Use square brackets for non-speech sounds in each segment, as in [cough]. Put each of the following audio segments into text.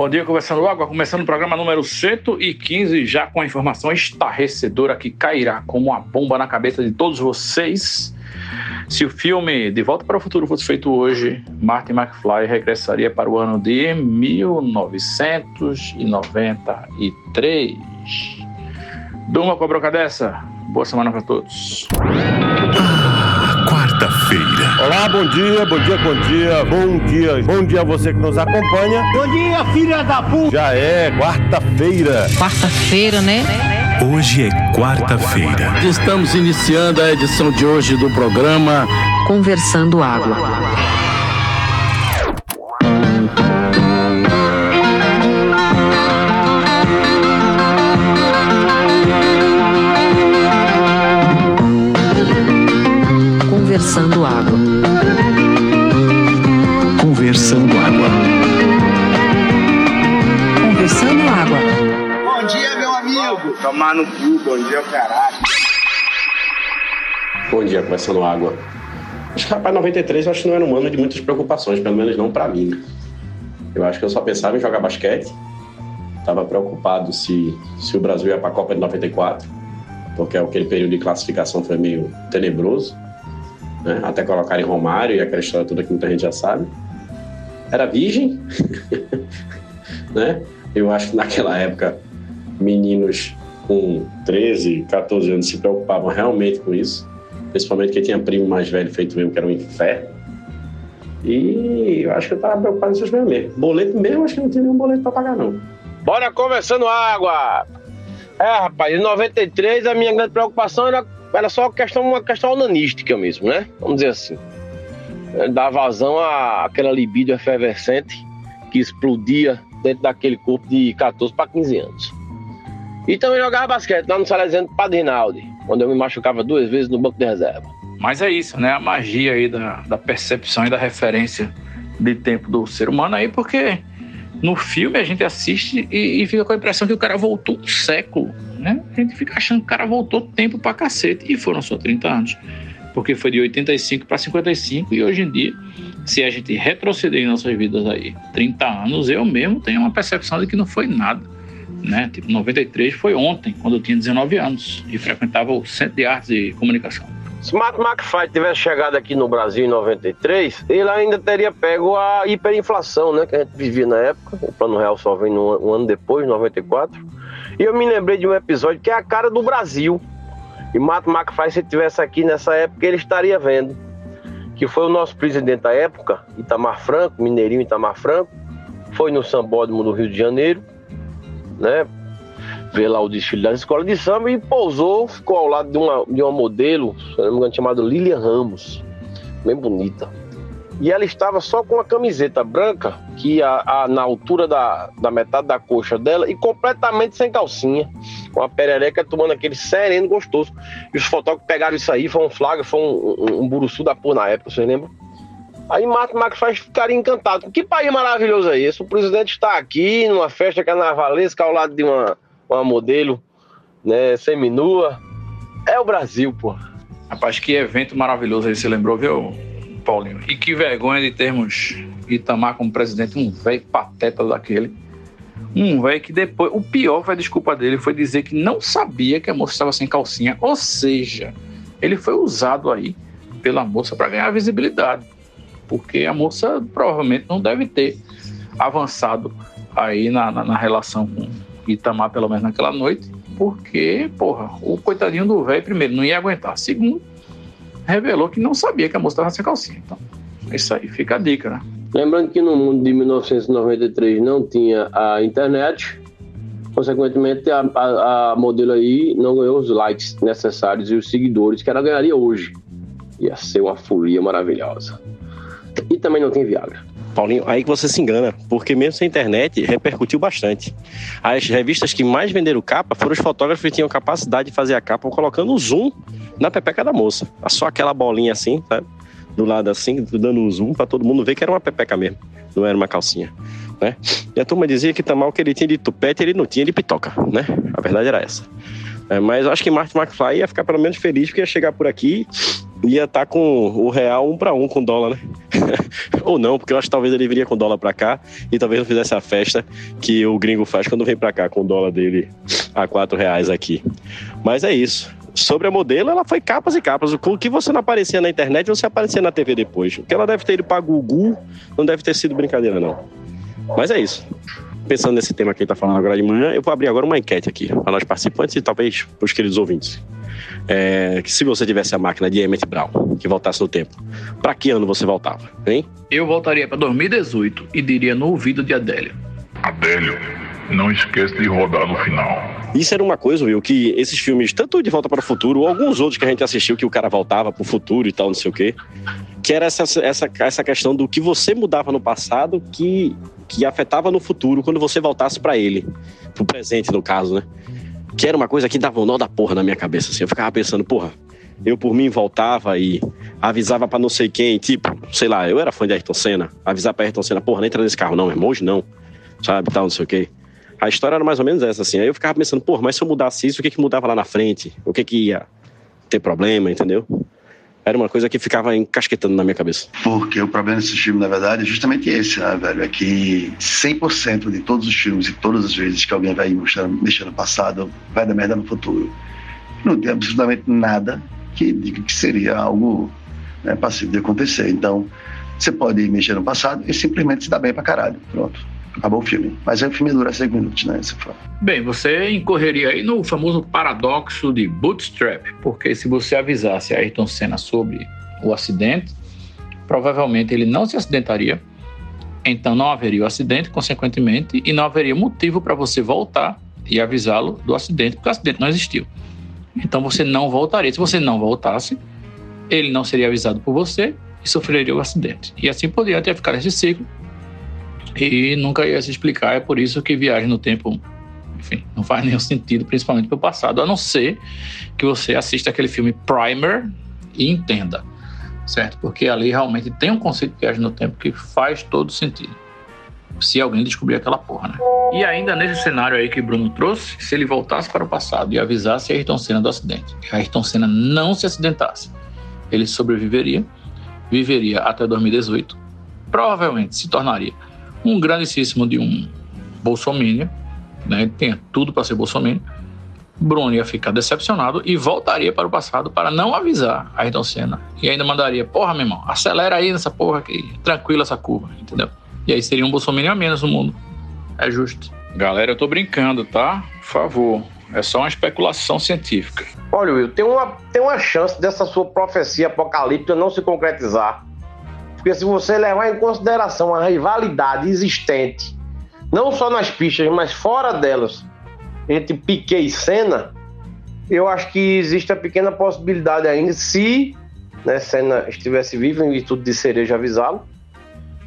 Bom dia, conversando água, começando o programa número 115, já com a informação estarrecedora que cairá como uma bomba na cabeça de todos vocês. Se o filme De Volta para o Futuro fosse feito hoje, Martin McFly regressaria para o ano de 1993. Durma com a broca dessa. Boa semana para todos. Quarta-feira. Olá, bom dia, bom dia, bom dia, bom dia, bom dia a você que nos acompanha. Bom dia, filha da puta. Já é quarta-feira. Quarta-feira, né? Hoje é quarta-feira. Estamos iniciando a edição de hoje do programa Conversando Água. Tomar no cu, bom dia, caralho. Bom dia, começando água. Acho que, rapaz, 93 eu acho que não era um ano de muitas preocupações, pelo menos não pra mim. né? Eu acho que eu só pensava em jogar basquete. Tava preocupado se, se o Brasil ia pra Copa de 94, porque aquele período de classificação foi meio tenebroso. Né? Até colocarem Romário e aquela história toda que muita gente já sabe. Era virgem, [laughs] né? Eu acho que naquela época meninos com 13, 14 anos se preocupavam realmente com isso principalmente quem tinha primo mais velho feito mesmo, que era um inferno. E eu acho que eu tava preocupado nessas coisas mesmo. Boleto mesmo, acho que não tinha nenhum boleto pra pagar, não. Bora conversando água. É, rapaz, em 93 a minha grande preocupação era, era só questão, uma questão onanística mesmo, né? Vamos dizer assim. É, Dar vazão àquela libido efervescente que explodia dentro daquele corpo de 14 para 15 anos. E também jogava basquete lá no Salesiano Padre Rinaldi, quando eu me machucava duas vezes no banco de reserva. Mas é isso, né? A magia aí da, da percepção e da referência de tempo do ser humano aí, porque no filme a gente assiste e, e fica com a impressão que o cara voltou um século, né? A gente fica achando que o cara voltou tempo pra cacete. E foram só 30 anos. Porque foi de 85 para 55 e hoje em dia, se a gente retroceder em nossas vidas aí 30 anos, eu mesmo tenho uma percepção de que não foi nada. Né? Tipo, 93 foi ontem, quando eu tinha 19 anos e frequentava o Centro de Artes e Comunicação. Se Martin McFly tivesse chegado aqui no Brasil em 93, ele ainda teria pego a hiperinflação, né? Que a gente vivia na época. O Plano Real só vem um ano depois, 94. E eu me lembrei de um episódio que é a cara do Brasil. E Martin McFly, se tivesse aqui nessa época, ele estaria vendo. Que foi o nosso presidente da época, Itamar Franco, mineirinho Itamar Franco. Foi no Sambódromo do Rio de Janeiro, né? ver lá o desfile das escolas de samba e pousou, ficou ao lado de uma, de uma modelo, se não me engano, chamada Lilian Ramos, bem bonita. E ela estava só com uma camiseta branca, que a, a- na altura da, da metade da coxa dela, e completamente sem calcinha, com a perereca tomando aquele sereno gostoso. E os fotógrafos pegaram isso aí, foi um flagra, foi um, um, um buruçu da porra na época, vocês lembram? Aí Marco Marcos faz ficaria encantado. Que país maravilhoso é esse? O presidente está aqui numa festa carnavalesca ao lado de uma, uma modelo, né, seminua. É o Brasil, pô. Rapaz, que evento maravilhoso aí, você lembrou, viu, Paulinho? E que vergonha de termos Itamar como presidente, um velho pateta daquele. Um velho que depois. O pior foi a desculpa dele, foi dizer que não sabia que a moça estava sem calcinha. Ou seja, ele foi usado aí pela moça para ganhar visibilidade. Porque a moça provavelmente não deve ter avançado aí na, na, na relação com Itamar, pelo menos naquela noite. Porque, porra, o coitadinho do velho, primeiro, não ia aguentar. Segundo, revelou que não sabia que a moça estava sem calcinha. Então, é isso aí, fica a dica, né? Lembrando que no mundo de 1993 não tinha a internet, consequentemente a, a, a modelo aí não ganhou os likes necessários e os seguidores que ela ganharia hoje. Ia ser uma folia maravilhosa. E também não tem Viagra. Paulinho, aí que você se engana, porque mesmo sem internet repercutiu bastante. As revistas que mais venderam capa foram os fotógrafos que tinham capacidade de fazer a capa colocando o zoom na pepeca da moça. Só aquela bolinha assim, sabe? Do lado assim, dando um zoom pra todo mundo ver que era uma pepeca mesmo, não era uma calcinha. Né? E a turma dizia que tamal que ele tinha de tupete, ele não tinha de pitoca, né? A verdade era essa. É, mas acho que Martin McFly ia ficar pelo menos feliz porque ia chegar por aqui ia estar com o real um para um com o dólar, né? [laughs] Ou não, porque eu acho que talvez ele viria com dólar para cá e talvez não fizesse a festa que o gringo faz quando vem para cá com o dólar dele a quatro reais aqui. Mas é isso. Sobre a modelo, ela foi capas e capas. O que você não aparecia na internet, você aparecia na TV depois. Que ela deve ter ido para Gugu não deve ter sido brincadeira, não. Mas é isso. Pensando nesse tema que ele está falando agora de manhã, eu vou abrir agora uma enquete aqui para nós participantes e talvez para os queridos ouvintes. É, que se você tivesse a máquina de Emmett Brown, que voltasse no tempo, para que ano você voltava, hein? Eu voltaria para 2018 e diria no ouvido de Adélio. Adélio, não esqueça de rodar no final. Isso era uma coisa, viu, que esses filmes, tanto De Volta para o Futuro, ou alguns outros que a gente assistiu, que o cara voltava para o futuro e tal, não sei o quê, que era essa, essa, essa questão do que você mudava no passado que, que afetava no futuro quando você voltasse para ele, pro presente, no caso, né? Que era uma coisa que dava um nó da porra na minha cabeça, assim. Eu ficava pensando, porra, eu por mim voltava e avisava para não sei quem, tipo, sei lá, eu era fã de Ayrton Senna, avisar pra Ayrton Senna, porra, não entra nesse carro não, irmão, hoje não, sabe, tal, não sei o quê. A história era mais ou menos essa, assim. Aí eu ficava pensando, porra, mas se eu mudasse isso, o que que mudava lá na frente? O que que ia ter problema, entendeu? Era uma coisa que ficava encasquetando na minha cabeça. Porque o problema desse filme, na verdade, é justamente esse, né, velho? É que 100% de todos os filmes e todas as vezes que alguém vai mexer, no passado, vai dar merda no futuro. Não tem absolutamente nada que diga que seria algo né, passível de acontecer. Então, você pode mexer no passado e simplesmente se dar bem pra caralho. Pronto acabou o filme. Mas aí o filme dura seis minutos, né? Você fala. Bem, você incorreria aí no famoso paradoxo de Bootstrap, porque se você avisasse a Ayrton Senna sobre o acidente, provavelmente ele não se acidentaria, então não haveria o acidente, consequentemente, e não haveria motivo para você voltar e avisá-lo do acidente, porque o acidente não existiu. Então você não voltaria. Se você não voltasse, ele não seria avisado por você e sofreria o acidente. E assim por diante ia ficar esse ciclo e nunca ia se explicar. É por isso que viagem no tempo, enfim, não faz nenhum sentido, principalmente para o passado, a não ser que você assista aquele filme Primer e entenda, certo? Porque ali realmente tem um conceito de viagem no tempo que faz todo sentido. Se alguém descobrir aquela porra, né? E ainda nesse cenário aí que Bruno trouxe, se ele voltasse para o passado e avisasse a Ayrton Senna do acidente, que a Ayrton Senna não se acidentasse, ele sobreviveria, viveria até 2018, provavelmente se tornaria um grandíssimo de um bolsominion, né? Ele tinha tudo para ser bolsominion. Bruno ia ficar decepcionado e voltaria para o passado para não avisar a Ayrton Senna. E ainda mandaria, porra, meu irmão, acelera aí nessa porra aqui, tranquila essa curva, entendeu? E aí seria um bolsominion a menos no mundo. É justo. Galera, eu tô brincando, tá? Por favor. É só uma especulação científica. Olha, Will, tem uma, tem uma chance dessa sua profecia apocalíptica não se concretizar. Porque se você levar em consideração a rivalidade existente, não só nas pistas, mas fora delas, entre Piquet e Senna, eu acho que existe a pequena possibilidade ainda, se né, Senna estivesse vivo, em virtude de Cereja avisá-lo,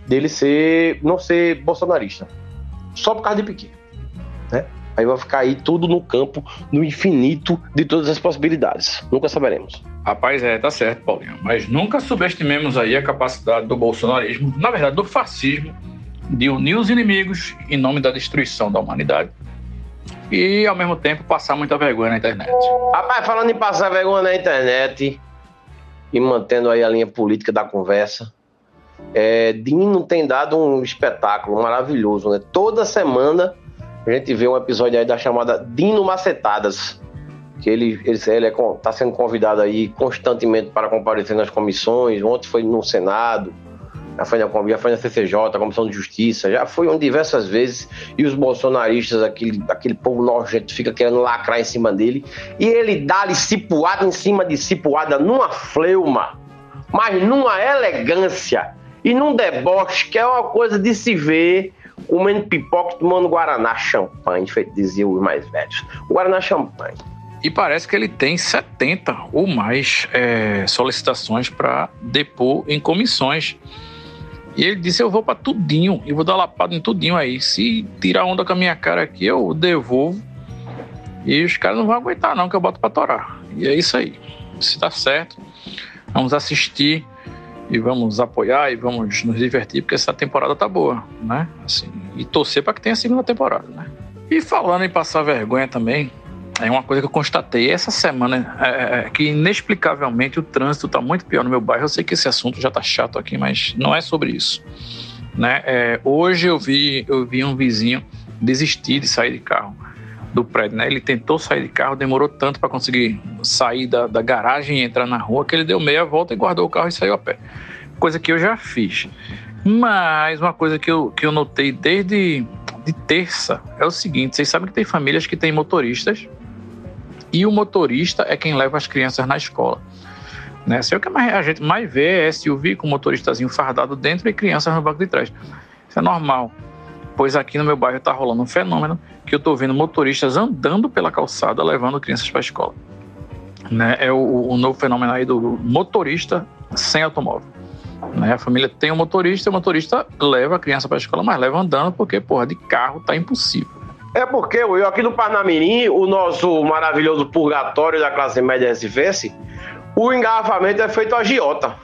dele ser, não ser bolsonarista. Só por causa de Piquet. Né? Aí vai ficar aí tudo no campo, no infinito de todas as possibilidades. Nunca saberemos. Rapaz, é, tá certo, Paulinho. Mas nunca subestimemos aí a capacidade do bolsonarismo, na verdade, do fascismo, de unir os inimigos em nome da destruição da humanidade e, ao mesmo tempo, passar muita vergonha na internet. Rapaz, falando em passar vergonha na internet e mantendo aí a linha política da conversa, é, Dino tem dado um espetáculo maravilhoso, né? Toda semana a gente vê um episódio aí da chamada Dino Macetadas que ele ele está é, sendo convidado aí constantemente para comparecer nas comissões. Ontem foi no Senado, já foi na, já foi na CCJ, Comissão de Justiça, já foi diversas vezes. E os bolsonaristas, aquele, aquele povo nojento, fica querendo lacrar em cima dele. E ele dá-lhe cipuada em cima de cipuada numa fleuma, mas numa elegância e num deboche que é uma coisa de se ver comendo pipoca tomando Guaraná champanhe, feito diziam os mais velhos. Guaraná champanhe. E parece que ele tem 70 ou mais é, solicitações para depor em comissões. E ele disse: Eu vou para tudinho e vou dar lapada em tudinho aí. Se tirar onda com a minha cara aqui, eu devolvo. E os caras não vão aguentar, não, que eu boto para torar. E é isso aí. Se tá certo, vamos assistir e vamos apoiar e vamos nos divertir, porque essa temporada tá boa, né? Assim, e torcer para que tenha a segunda temporada, né? E falando em passar vergonha também, É uma coisa que eu constatei essa semana, é, é, que inexplicavelmente o trânsito está muito pior no meu bairro. Eu sei que esse assunto já está chato aqui, mas não é sobre isso. Né? É, hoje eu vi, eu vi um vizinho desistir de sair de carro do prédio. Né? Ele tentou sair de carro, demorou tanto para conseguir sair da, da garagem e entrar na rua que ele deu meia volta e guardou o carro e saiu a pé. Coisa que eu já fiz. Mas uma coisa que eu, que eu notei desde de terça é o seguinte: vocês sabem que tem famílias que têm motoristas e o motorista é quem leva as crianças na escola. Né? Sei o que a gente mais vê é SUV com motoristazinho fardado dentro e crianças no banco de trás. Isso é normal. Pois aqui no meu bairro está rolando um fenômeno que eu estou vendo motoristas andando pela calçada levando crianças para a escola. Né? É o, o novo fenômeno aí do motorista sem automóvel. Né? A família tem um motorista, o motorista leva a criança para a escola, mas leva andando porque, porra, de carro tá impossível. É porque, eu aqui no Parnamirim, o nosso maravilhoso purgatório da classe média recifense, o engarrafamento é feito agiota.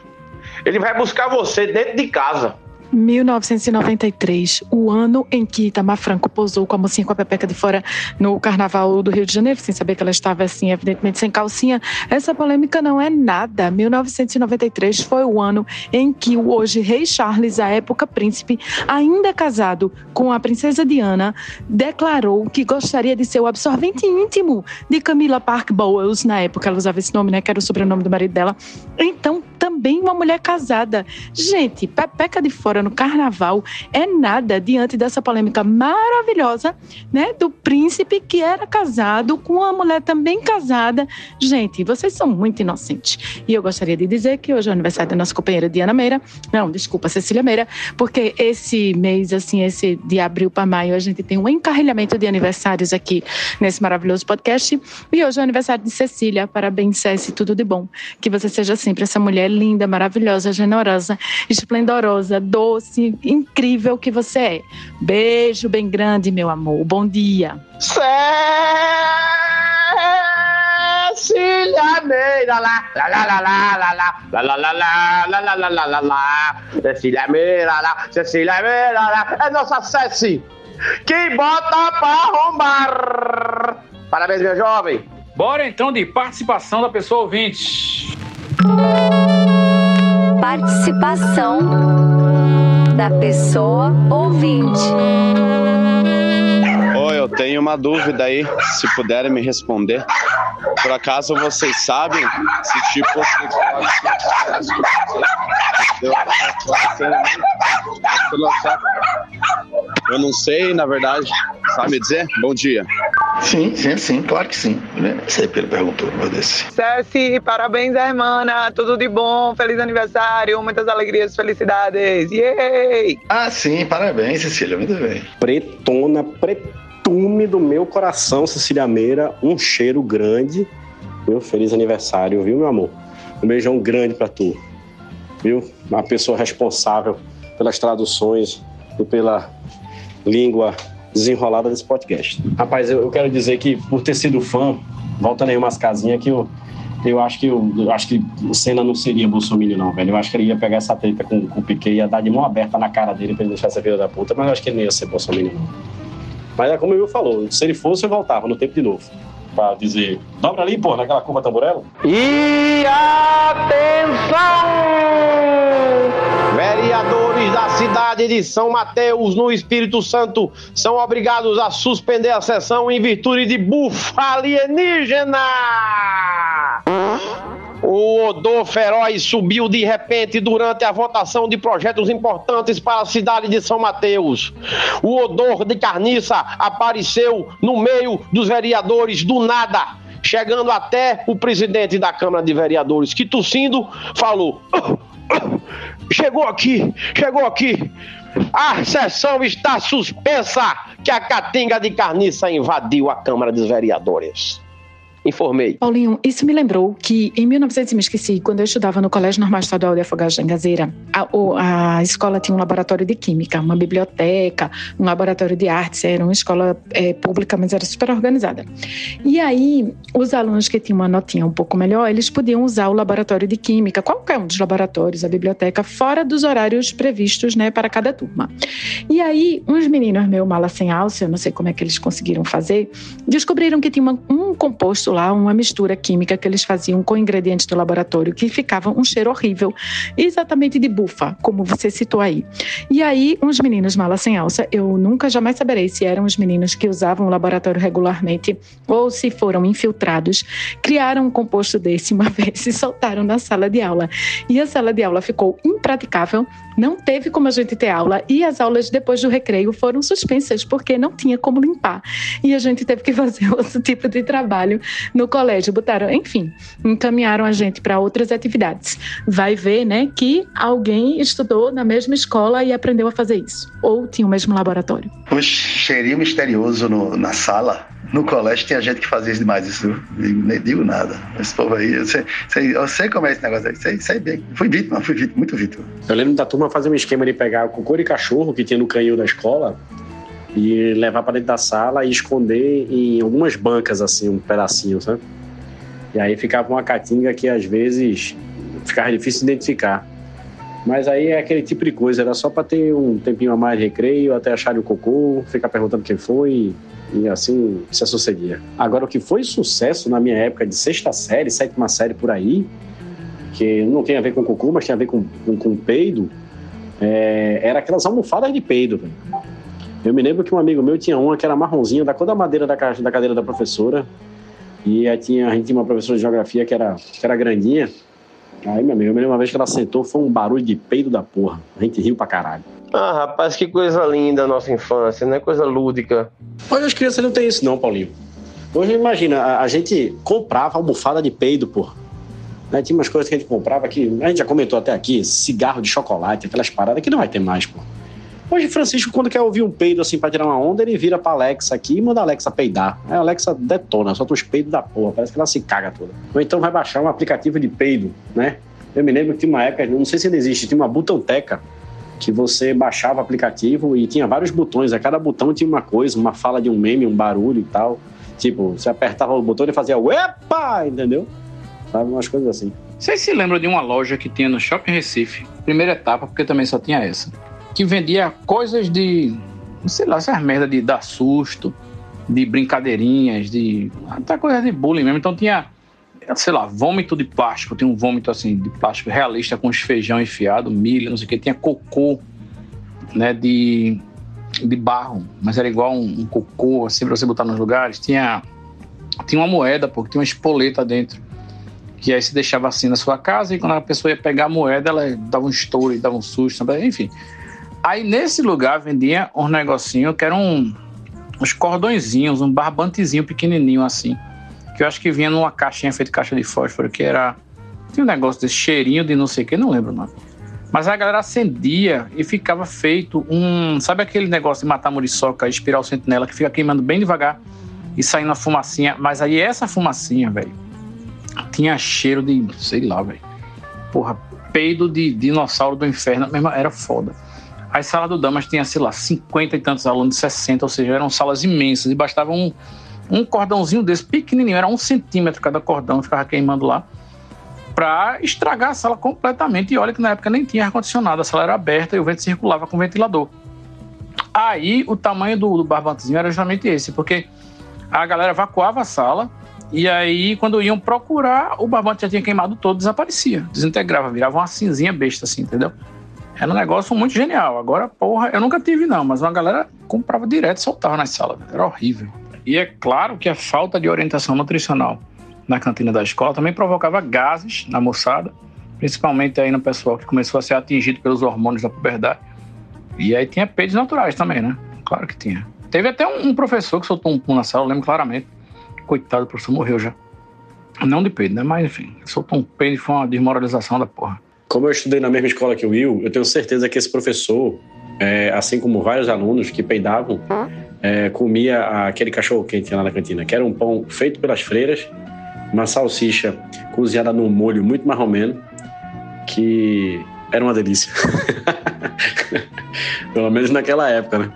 Ele vai buscar você dentro de casa. 1993, o ano em que Itamar Franco posou com a mocinha com a pepeca de fora no carnaval do Rio de Janeiro, sem saber que ela estava assim, evidentemente sem calcinha. Essa polêmica não é nada. 1993 foi o ano em que o hoje rei Charles, à época príncipe, ainda casado com a princesa Diana, declarou que gostaria de ser o absorvente íntimo de Camila Park Bowles, na época ela usava esse nome, né, que era o sobrenome do marido dela. Então, também uma mulher casada. Gente, pepeca de fora no carnaval é nada diante dessa polêmica maravilhosa, né, do príncipe que era casado com uma mulher também casada. Gente, vocês são muito inocentes. E eu gostaria de dizer que hoje é o aniversário da nossa companheira Diana Meira, não, desculpa, Cecília Meira, porque esse mês, assim, esse de abril para maio, a gente tem um encarrilhamento de aniversários aqui nesse maravilhoso podcast. E hoje é o aniversário de Cecília. Parabéns, Ceci, tudo de bom. Que você seja sempre essa mulher linda, maravilhosa, generosa, esplendorosa, doce, incrível que você é. Beijo bem grande, meu amor. Bom dia. Cecília Meira lá, lá lá lá lá lá lá lá lá lá lá lá lá lá lá lá Cecília Meira lá, Cecília Meira lá, é nossa Ceci que bota pra arrombar. Parabéns, meu jovem. Bora então de participação da pessoa ouvinte. Participação da pessoa ouvinte. Oi, eu tenho uma dúvida aí, se puderem me responder. Por acaso vocês sabem se tipo eu não sei, na verdade. Sabe dizer? Bom dia. Sim, sim, sim, claro que sim. Não sei porque ele perguntou, meu Deus. Ceci, parabéns, irmã. Tudo de bom, feliz aniversário, muitas alegrias, felicidades. Yay! Ah, sim, parabéns, Cecília, muito bem. Pretona, pretume do meu coração, Cecília Meira, um cheiro grande. Meu feliz aniversário, viu, meu amor? Um beijão grande pra tu, viu? Uma pessoa responsável pelas traduções e pela língua desenrolada desse podcast. Rapaz, eu, eu quero dizer que por ter sido fã, voltando aí umas casinhas que eu, eu acho que eu, eu acho que o Senna não seria Bolsonaro não, velho. Eu acho que ele ia pegar essa treta com, com o Piquet e ia dar de mão aberta na cara dele pra ele deixar essa vida da puta, mas eu acho que ele não ia ser Bolsonaro não. Mas é como o Will falou, se ele fosse, eu voltava no tempo de novo. Pra dizer, dobra ali, pô, naquela curva tamborela. E atenção! Vereadores da cidade de São Mateus, no Espírito Santo, são obrigados a suspender a sessão em virtude de bufa alienígena. O odor feroz subiu de repente durante a votação de projetos importantes para a cidade de São Mateus. O odor de carniça apareceu no meio dos vereadores do nada, chegando até o presidente da Câmara de Vereadores, que tossindo falou: [coughs] Chegou aqui, chegou aqui. A sessão está suspensa que a catinga de carniça invadiu a Câmara dos Vereadores. Informei. Paulinho, isso me lembrou que em 1900, me esqueci, quando eu estudava no Colégio Normal Estadual de Afogados da Engazeira, a, a escola tinha um laboratório de química, uma biblioteca, um laboratório de artes, era uma escola eh, pública, mas era super organizada. E aí, os alunos que tinham uma notinha um pouco melhor, eles podiam usar o laboratório de química, qualquer um dos laboratórios, a biblioteca, fora dos horários previstos, né, para cada turma. E aí, uns meninos meu mala sem alça, eu não sei como é que eles conseguiram fazer, descobriram que tinha uma- um composto lá, uma mistura química que eles faziam com ingredientes do laboratório que ficava um cheiro horrível, exatamente de bufa, como você citou aí. E aí, uns meninos mala sem alça, eu nunca jamais saberei se eram os meninos que usavam o laboratório regularmente ou se foram infiltrados, criaram um composto desse uma [laughs] vez e soltaram na sala de aula. E a sala de aula ficou impraticável, não teve como a gente ter aula e as aulas depois do recreio foram suspensas porque não tinha como limpar. E a gente teve que [laughs] fazer outro tipo de trabalho no colégio. Botaram, enfim, encaminharam a gente para outras atividades. Vai ver, né, que alguém estudou na mesma escola e aprendeu a fazer isso. Ou tinha o mesmo laboratório. O cheirinho misterioso no- na sala. No colégio tinha gente que fazia isso demais, isso eu nem digo nada. Esse povo aí, eu sei, sei- eu sei como é esse negócio aí, sei, sei bem. Fui vítima, fui vítima, muito vítima. Eu lembro da turma fazer um esquema de pegar o cocô de cachorro que tinha no canil da escola e levar para dentro da sala e esconder em algumas bancas, assim, um pedacinho, sabe? E aí ficava uma catinga que às vezes ficava difícil de identificar. Mas aí é aquele tipo de coisa, era só para ter um tempinho a mais de recreio, até acharem o cocô, ficar perguntando quem foi e assim se sucedia. Agora, o que foi sucesso na minha época de sexta série, sétima série por aí, que não tem a ver com cocô, mas tem a ver com, com, com peido, é, era aquelas almofadas de peido, velho. Eu me lembro que um amigo meu tinha uma que era marronzinha, da cor da madeira da, ca- da cadeira da professora. E aí tinha, a gente tinha uma professora de geografia que era, que era grandinha. Aí, meu amigo, eu me lembro uma vez que ela sentou, foi um barulho de peido da porra. A gente riu pra caralho. Ah, rapaz, que coisa linda a nossa infância, né? Coisa lúdica. Hoje as crianças não têm isso, não, Paulinho. Hoje, imagina, a, a gente comprava almofada de peido, pô. Né, Tinha umas coisas que a gente comprava que a gente já comentou até aqui, cigarro de chocolate, aquelas paradas que não vai ter mais, pô. Hoje, Francisco, quando quer ouvir um peido assim pra tirar uma onda, ele vira pra Alexa aqui e manda a Alexa peidar. Aí a Alexa detona, solta os peidos da porra, parece que ela se caga toda. Ou então vai baixar um aplicativo de peido, né? Eu me lembro que tinha uma época, não sei se ainda existe, tinha uma butanteca que você baixava o aplicativo e tinha vários botões, a cada botão tinha uma coisa, uma fala de um meme, um barulho e tal. Tipo, você apertava o botão e fazia Uepa! Entendeu? Sabe, umas coisas assim. Vocês se lembram de uma loja que tinha no Shopping Recife, primeira etapa, porque também só tinha essa, que vendia coisas de, sei lá, essas merda de dar susto, de brincadeirinhas, de até coisa de bullying mesmo. Então tinha, sei lá, vômito de plástico, tinha um vômito assim de plástico realista com os feijão enfiado, milho, não sei o que, tinha cocô, né, de, de barro, mas era igual um, um cocô, assim, pra você botar nos lugares. Tinha, tinha uma moeda, porque tinha uma espoleta dentro que aí se deixava assim na sua casa e quando a pessoa ia pegar a moeda, ela dava um estouro e dava um susto, enfim. Aí nesse lugar vendia uns negocinhos que eram um, uns cordõezinhos, um barbantezinho pequenininho assim, que eu acho que vinha numa caixinha feita de caixa de fósforo, que era tinha um negócio desse cheirinho de não sei o que, não lembro o nome. Mas a galera acendia e ficava feito um, sabe aquele negócio de matar muriçoca, espiral sentinela que fica queimando bem devagar e saindo a fumacinha, mas aí essa fumacinha, velho, tinha cheiro de, sei lá, velho. Porra, peido de dinossauro do inferno, mesmo era foda. As salas do Damas tinha, sei lá, 50 e tantos alunos, 60, ou seja, eram salas imensas e bastava um, um cordãozinho desse, pequenininho, era um centímetro cada cordão, ficava queimando lá, pra estragar a sala completamente. E olha que na época nem tinha ar-condicionado, a sala era aberta e o vento circulava com ventilador. Aí o tamanho do, do barbantezinho era justamente esse, porque a galera evacuava a sala e aí, quando iam procurar, o barbante já tinha queimado todo, desaparecia, desintegrava, virava uma cinzinha besta, assim, entendeu? Era um negócio muito genial. Agora, porra, eu nunca tive, não, mas uma galera comprava direto e soltava nas salas. Era horrível. E é claro que a falta de orientação nutricional na cantina da escola também provocava gases na moçada, principalmente aí no pessoal que começou a ser atingido pelos hormônios da puberdade. E aí tinha peidos naturais também, né? Claro que tinha. Teve até um, professor que soltou um pum na sala, eu lembro claramente. Coitado, o professor morreu já. Não de peido, né? Mas enfim, soltou um peido e foi uma desmoralização da porra. Como eu estudei na mesma escola que o Will, eu tenho certeza que esse professor, é, assim como vários alunos que peidavam, é, comia aquele cachorro quente lá na cantina, que era um pão feito pelas freiras uma salsicha cozinhada num molho muito marromeno, que era uma delícia. [laughs] Pelo menos naquela época, né?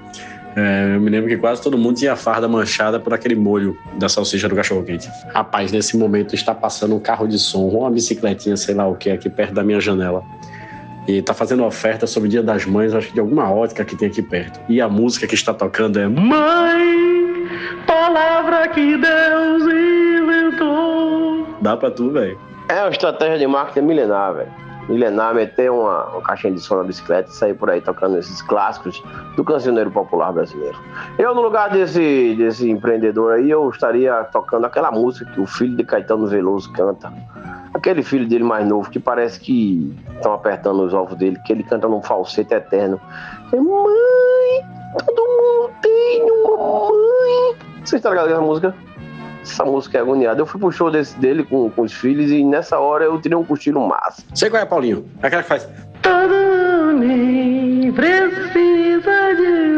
É, eu me lembro que quase todo mundo tinha a farda manchada por aquele molho da salsicha do cachorro-quente. Rapaz, nesse momento está passando um carro de som, uma bicicletinha, sei lá o que, aqui perto da minha janela. E está fazendo oferta sobre o Dia das Mães, acho que de alguma ótica que tem aqui perto. E a música que está tocando é Mãe, palavra que Deus inventou. Dá pra tu, velho. É uma estratégia de marketing milenar, velho. Milenar, meter uma, uma caixinha de som na bicicleta e sair por aí tocando esses clássicos do cancioneiro popular brasileiro. Eu, no lugar desse, desse empreendedor aí, eu estaria tocando aquela música que o filho de Caetano Veloso canta. Aquele filho dele mais novo que parece que estão apertando os ovos dele, que ele canta num falsete eterno. Mãe, todo mundo tem uma mãe. Vocês estão ligados essa música? Essa música é agoniada. Eu fui pro show desse, dele com, com os filhos e nessa hora eu tirei um cochilo massa. Sei qual é, Paulinho. É aquela que faz. Todo precisa de.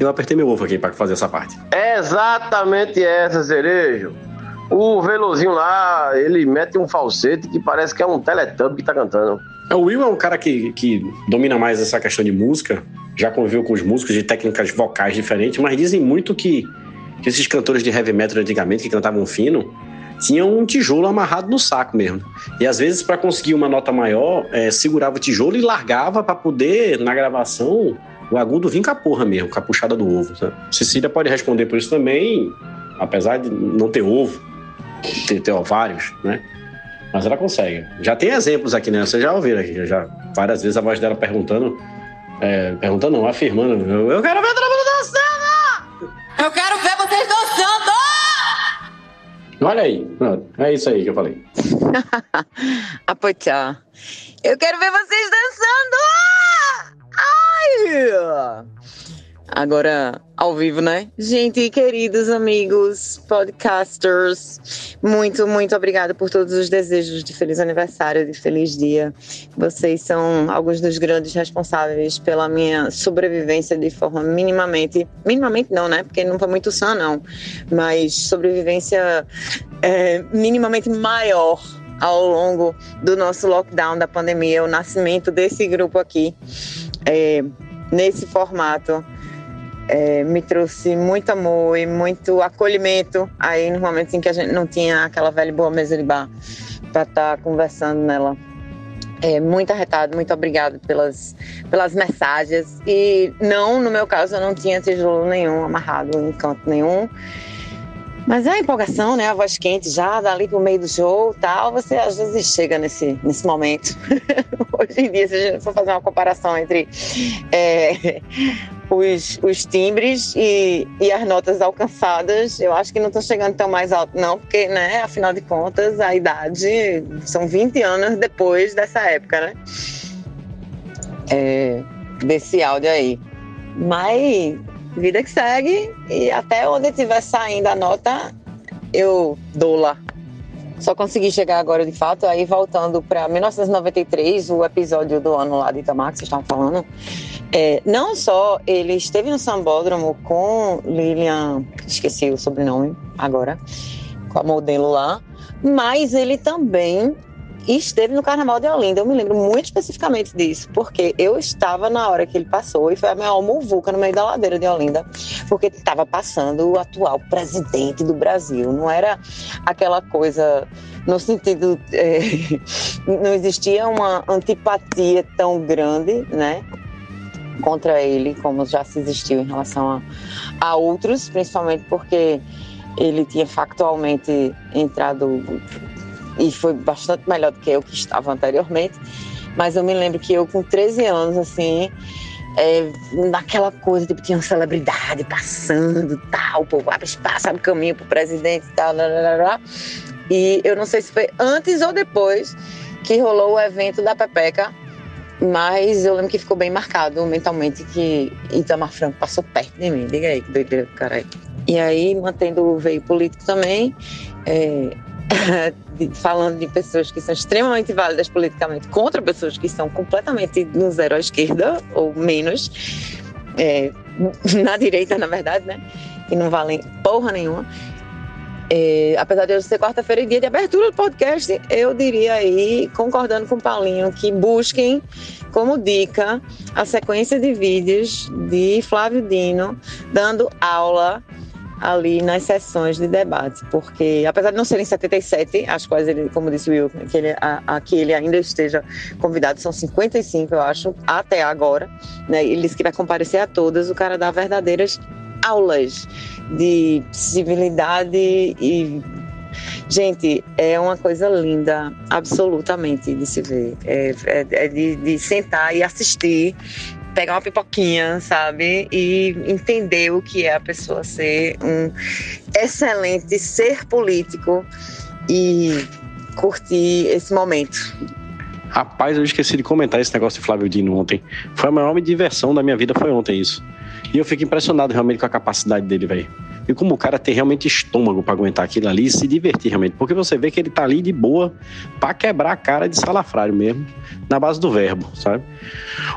Eu apertei meu ovo aqui pra fazer essa parte. É exatamente essa, cerejo. O Velozinho lá, ele mete um falsete que parece que é um Teletubby que tá cantando. O Will é um cara que, que domina mais essa questão de música, já conviveu com os músicos de técnicas vocais diferentes, mas dizem muito que, que esses cantores de heavy metal antigamente, que cantavam fino, tinham um tijolo amarrado no saco mesmo. E às vezes, para conseguir uma nota maior, é, segurava o tijolo e largava para poder, na gravação, o agudo vir com a porra mesmo, com a puxada do ovo. Né? Cecília pode responder por isso também, apesar de não ter ovo, ter, ter ovários, né? Mas ela consegue. Já tem exemplos aqui, né? Vocês já ouviram aqui, já várias vezes a voz dela perguntando, é, perguntando não, afirmando, eu, quero ver todo mundo dançando! Eu quero ver vocês dançando! Olha aí, pronto, é isso aí que eu falei. [laughs] Apoiar. Eu quero ver vocês dançando! Ai! Agora, ao vivo, né? Gente, queridos amigos, podcasters, muito, muito obrigada por todos os desejos de feliz aniversário, de feliz dia. Vocês são alguns dos grandes responsáveis pela minha sobrevivência de forma minimamente, minimamente não, né? Porque não foi muito sã, não, mas sobrevivência é, minimamente maior ao longo do nosso lockdown da pandemia, o nascimento desse grupo aqui, é, nesse formato é, me trouxe muito amor e muito acolhimento aí nos momentos em que a gente não tinha aquela velha boa mesa de bar para estar tá conversando nela. É, muito arretado, muito obrigada pelas, pelas mensagens. E não, no meu caso, eu não tinha tijolo nenhum amarrado em canto nenhum. Mas é a empolgação, né? A voz quente já, dali pro meio do show tal, você às vezes chega nesse, nesse momento. [laughs] Hoje em dia, se a gente for fazer uma comparação entre é, os, os timbres e, e as notas alcançadas, eu acho que não estão chegando tão mais alto, não, porque, né, afinal de contas, a idade são 20 anos depois dessa época, né? É, desse áudio aí. Mas vida que segue e até onde estiver saindo a nota, eu dou lá. Só consegui chegar agora de fato, aí voltando para 1993, o episódio do ano lá de Itamar que vocês estavam falando. É, não só ele esteve no Sambódromo com Lilian, esqueci o sobrenome agora, com a modelo lá, mas ele também esteve no Carnaval de Olinda. Eu me lembro muito especificamente disso, porque eu estava na hora que ele passou e foi a maior muvuca no meio da ladeira de Olinda, porque estava passando o atual presidente do Brasil. Não era aquela coisa no sentido é, [laughs] não existia uma antipatia tão grande, né? contra ele, como já se existiu em relação a, a outros, principalmente porque ele tinha factualmente entrado e foi bastante melhor do que eu que estava anteriormente. Mas eu me lembro que eu, com 13 anos, assim, é, naquela coisa, tipo, tinha uma celebridade passando, tal, o povo abre espaço, abre caminho pro presidente e tal, blá, blá, blá. E eu não sei se foi antes ou depois que rolou o evento da Pepeca, mas eu lembro que ficou bem marcado mentalmente que Itamar Franco passou perto de mim. Diga aí, que doideira do caralho. E aí, mantendo o veio político também, é, [laughs] falando de pessoas que são extremamente válidas politicamente contra pessoas que são completamente no zero à esquerda ou menos, é, [laughs] na direita, na verdade, né? que não valem porra nenhuma. É, apesar de hoje ser quarta-feira e dia de abertura do podcast, eu diria aí, concordando com o Paulinho, que busquem como dica a sequência de vídeos de Flávio Dino dando aula ali nas sessões de debate, porque apesar de não serem 77, as quais ele, como disse o Will, que ele, a, a, que ele ainda esteja convidado, são 55, eu acho, até agora, né? Ele disse que vai comparecer a todas, o cara dá verdadeiras aulas de civilidade e Gente, é uma coisa linda, absolutamente, de se ver. É, é, é de, de sentar e assistir pegar uma pipoquinha, sabe? E entender o que é a pessoa ser um excelente ser político e curtir esse momento. Rapaz, eu esqueci de comentar esse negócio de Flávio Dino ontem. Foi a maior diversão da minha vida, foi ontem isso. E eu fico impressionado realmente com a capacidade dele, velho. E como o cara tem realmente estômago para aguentar aquilo ali e se divertir realmente. Porque você vê que ele tá ali de boa para quebrar a cara de salafrário mesmo, na base do verbo, sabe?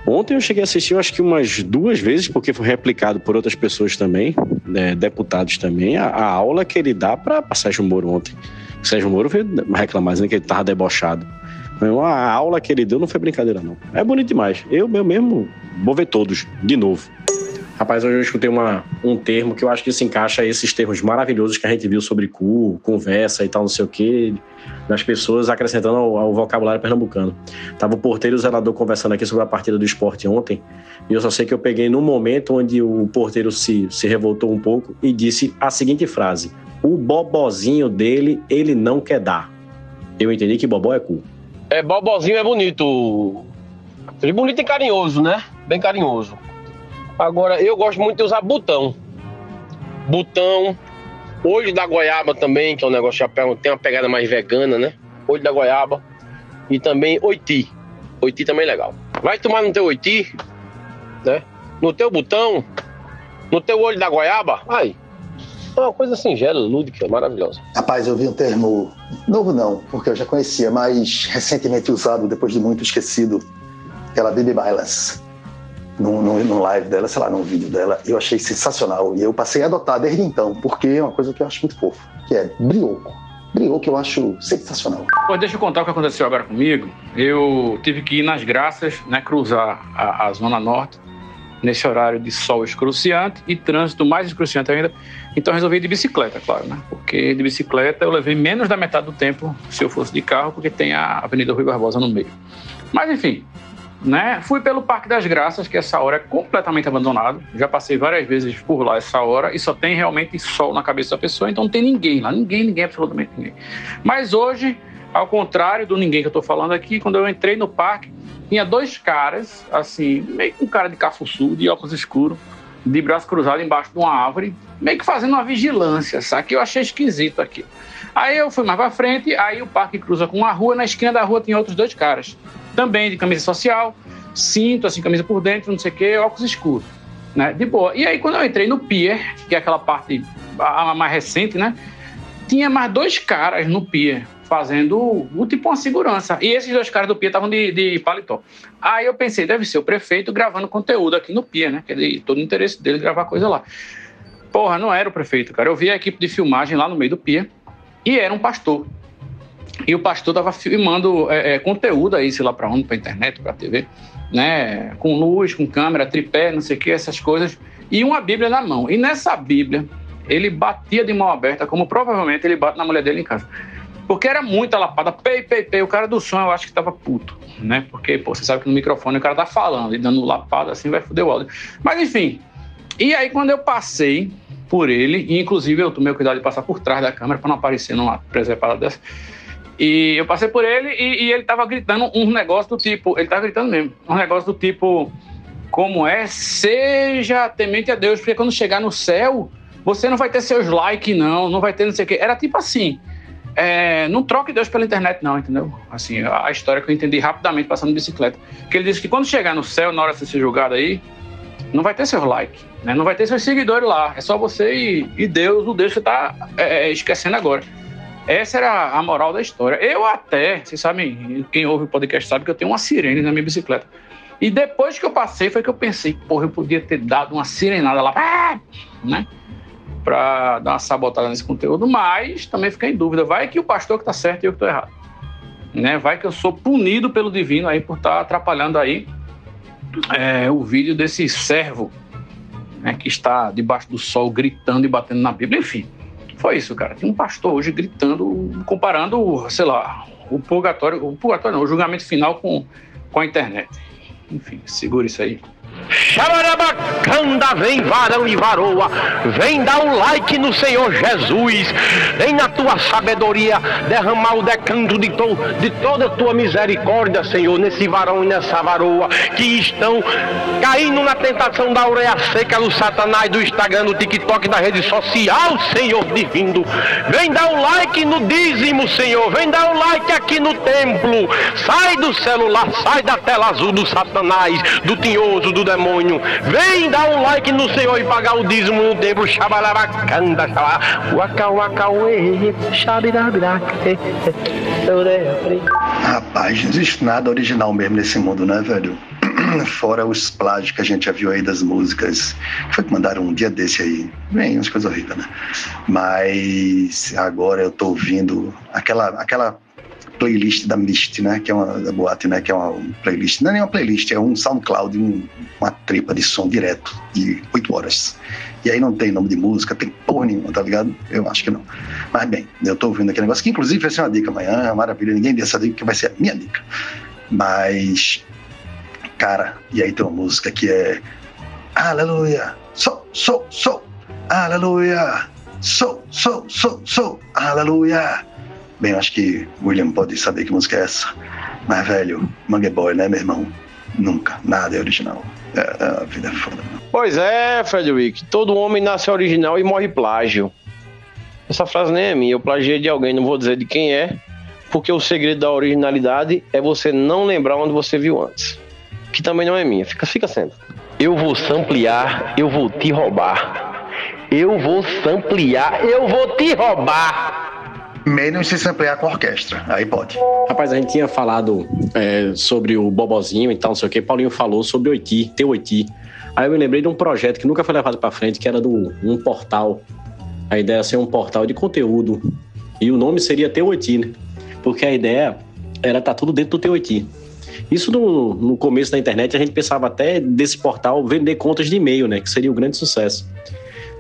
Ontem eu cheguei a assistir, eu acho que umas duas vezes, porque foi replicado por outras pessoas também, né, deputados também, a, a, aula que ele dá para Sérgio Moro ontem. O Sérgio Moro veio reclamar, dizendo que ele tava debochado. A aula que ele deu não foi brincadeira, não. É bonito demais. Eu, meu mesmo, vou ver todos, de novo. Rapaz, hoje eu escutei uma, um termo que eu acho que se encaixa a esses termos maravilhosos que a gente viu sobre cu, conversa e tal, não sei o quê, das pessoas acrescentando ao, ao vocabulário pernambucano. Tava o porteiro e o zelador conversando aqui sobre a partida do esporte ontem, e eu só sei que eu peguei no momento onde o porteiro se, se revoltou um pouco e disse a seguinte frase: O bobozinho dele, ele não quer dar. Eu entendi que bobó é cu. É, bobozinho é bonito. É bonito e carinhoso, né? Bem carinhoso. Agora, eu gosto muito de usar botão. Botão, olho da goiaba também, que é um negócio que tem uma pegada mais vegana, né? Olho da goiaba. E também oiti. Oiti também é legal. Vai tomar no teu oiti, né? No teu botão, no teu olho da goiaba, aí. É uma coisa singela, lúdica, maravilhosa. Rapaz, eu vi um termo novo não, porque eu já conhecia, mas recentemente usado, depois de muito esquecido, pela Bibi Balance num, num, num, live dela, sei lá, num vídeo dela, eu achei sensacional. E eu passei a adotar desde então, porque é uma coisa que eu acho muito fofo, que é brioco. Brioco eu acho sensacional. Pô, deixa eu contar o que aconteceu agora comigo. Eu tive que ir nas graças, né, cruzar a, a Zona Norte, nesse horário de sol excruciante e trânsito mais excruciante ainda. Então resolvi ir de bicicleta, claro, né? Porque de bicicleta eu levei menos da metade do tempo se eu fosse de carro, porque tem a Avenida Rui Barbosa no meio. Mas enfim, né? Fui pelo Parque das Graças, que essa hora é completamente abandonado. Já passei várias vezes por lá essa hora e só tem realmente sol na cabeça da pessoa, então não tem ninguém lá, ninguém, ninguém, absolutamente ninguém. Mas hoje, ao contrário do ninguém que eu tô falando aqui, quando eu entrei no parque, tinha dois caras, assim, meio com cara de cafuçu, de óculos escuros, de braço cruzado embaixo de uma árvore, meio que fazendo uma vigilância, sabe? Que eu achei esquisito aqui. Aí eu fui mais pra frente, aí o parque cruza com uma rua, na esquina da rua tinha outros dois caras também de camisa social, cinto, assim, camisa por dentro, não sei o quê, óculos escuros. Né? De boa. E aí, quando eu entrei no pier, que é aquela parte a mais recente, né? Tinha mais dois caras no pier fazendo o tipo uma segurança. E esses dois caras do pier estavam de, de paletó. Aí eu pensei, deve ser o prefeito gravando conteúdo aqui no pier, né? Que ele, todo o interesse dele gravar coisa lá. Porra, não era o prefeito, cara. Eu vi a equipe de filmagem lá no meio do pier e era um pastor. E o pastor estava filmando é, é, conteúdo aí, sei lá para onde, para internet, para TV, né? Com luz, com câmera, tripé, não sei o que, essas coisas. E uma Bíblia na mão. E nessa Bíblia, ele batia de mão aberta, como provavelmente ele bate na mulher dele em casa. Porque era muita lapada, pei, pei, pei. O cara do som eu acho que tava puto, né? Porque, pô, você sabe que no microfone o cara tá falando e dando lapada assim vai foder o áudio. Mas enfim. E aí, quando eu passei por ele, e inclusive eu tomei o cuidado de passar por trás da câmera para não aparecer numa preservada dessa e eu passei por ele e, e ele tava gritando um negócio do tipo, ele tava gritando mesmo, um negócio do tipo, como é, seja temente a Deus, porque quando chegar no céu, você não vai ter seus likes, não, não vai ter não sei o quê. Era tipo assim, é, não troque Deus pela internet, não, entendeu? Assim, a história que eu entendi rapidamente passando de bicicleta. Que ele disse que quando chegar no céu, na hora de ser julgado aí, não vai ter seus likes, né? não vai ter seus seguidores lá. É só você e, e Deus, o Deus que você tá é, é esquecendo agora. Essa era a moral da história. Eu até, vocês sabem, quem ouve o podcast sabe que eu tenho uma sirene na minha bicicleta. E depois que eu passei, foi que eu pensei, porra, eu podia ter dado uma sirenada lá, [laughs] né? para dar uma sabotada nesse conteúdo, mas também fica em dúvida. Vai que o pastor que está certo e eu que estou errado. Né? Vai que eu sou punido pelo divino aí por estar tá atrapalhando aí é, o vídeo desse servo né, que está debaixo do sol gritando e batendo na Bíblia. Enfim, foi isso, cara. Tem um pastor hoje gritando, comparando, sei lá, o purgatório, o purgatório não, o julgamento final com, com a internet. Enfim, segura isso aí. Xabarabacanda, vem varão e varoa, vem dar um like no Senhor Jesus, vem na tua sabedoria derramar o decanto de, to, de toda a tua misericórdia, Senhor, nesse varão e nessa varoa que estão caindo na tentação da ureia seca do Satanás, do Instagram, do TikTok, da rede social, Senhor divino. Vem dar um like no dízimo, Senhor, vem dar um like aqui no templo, sai do celular, sai da tela azul do Satanás, do tinhoso, do demônio. Vem dar um like no Senhor e pagar o dízimo no templo. Xabalabacanda, waka waka uê, xabirabiraque. Rapaz, não existe nada original mesmo nesse mundo, né, velho? [clears throat] Fora os plágios que a gente já viu aí das músicas. Foi que mandaram um dia desse aí. Bem, umas coisas horríveis, né? Mas agora eu tô ouvindo aquela, aquela playlist da Mist, né? Que é uma da boate, né? Que é uma playlist. Não é nem uma playlist, é um SoundCloud, um, uma tripa de som direto de 8 horas. E aí não tem nome de música, tem porra nenhuma, tá ligado? Eu acho que não. Mas bem, eu tô ouvindo aquele negócio que inclusive vai ser uma dica amanhã, maravilha, ninguém deu essa dica que vai ser a minha dica. Mas, cara, e aí tem uma música que é Aleluia, sou, sou, sou, aleluia, sou, sou, sou, sou, aleluia. Bem, eu acho que o William pode saber que música é essa. Mas, velho, Mangue Boy, né, meu irmão? Nunca. Nada é original. É, é, a vida é foda. Pois é, Frederick. Todo homem nasce original e morre plágio. Essa frase nem é minha. Eu plagiei de alguém, não vou dizer de quem é. Porque o segredo da originalidade é você não lembrar onde você viu antes. Que também não é minha. Fica, fica sendo. Eu vou samplear, eu vou te roubar. Eu vou samplear, eu vou te roubar. Menos se samplear com a orquestra. Aí pode. Rapaz, a gente tinha falado é, sobre o Bobozinho e tal, não sei o que. Paulinho falou sobre Oiti, T8. Aí eu me lembrei de um projeto que nunca foi levado para frente, que era do um portal. A ideia era ser um portal de conteúdo. E o nome seria T8, né? Porque a ideia era estar tá tudo dentro do T8. Isso no, no começo da internet a gente pensava até desse portal vender contas de e-mail, né? Que seria um grande sucesso.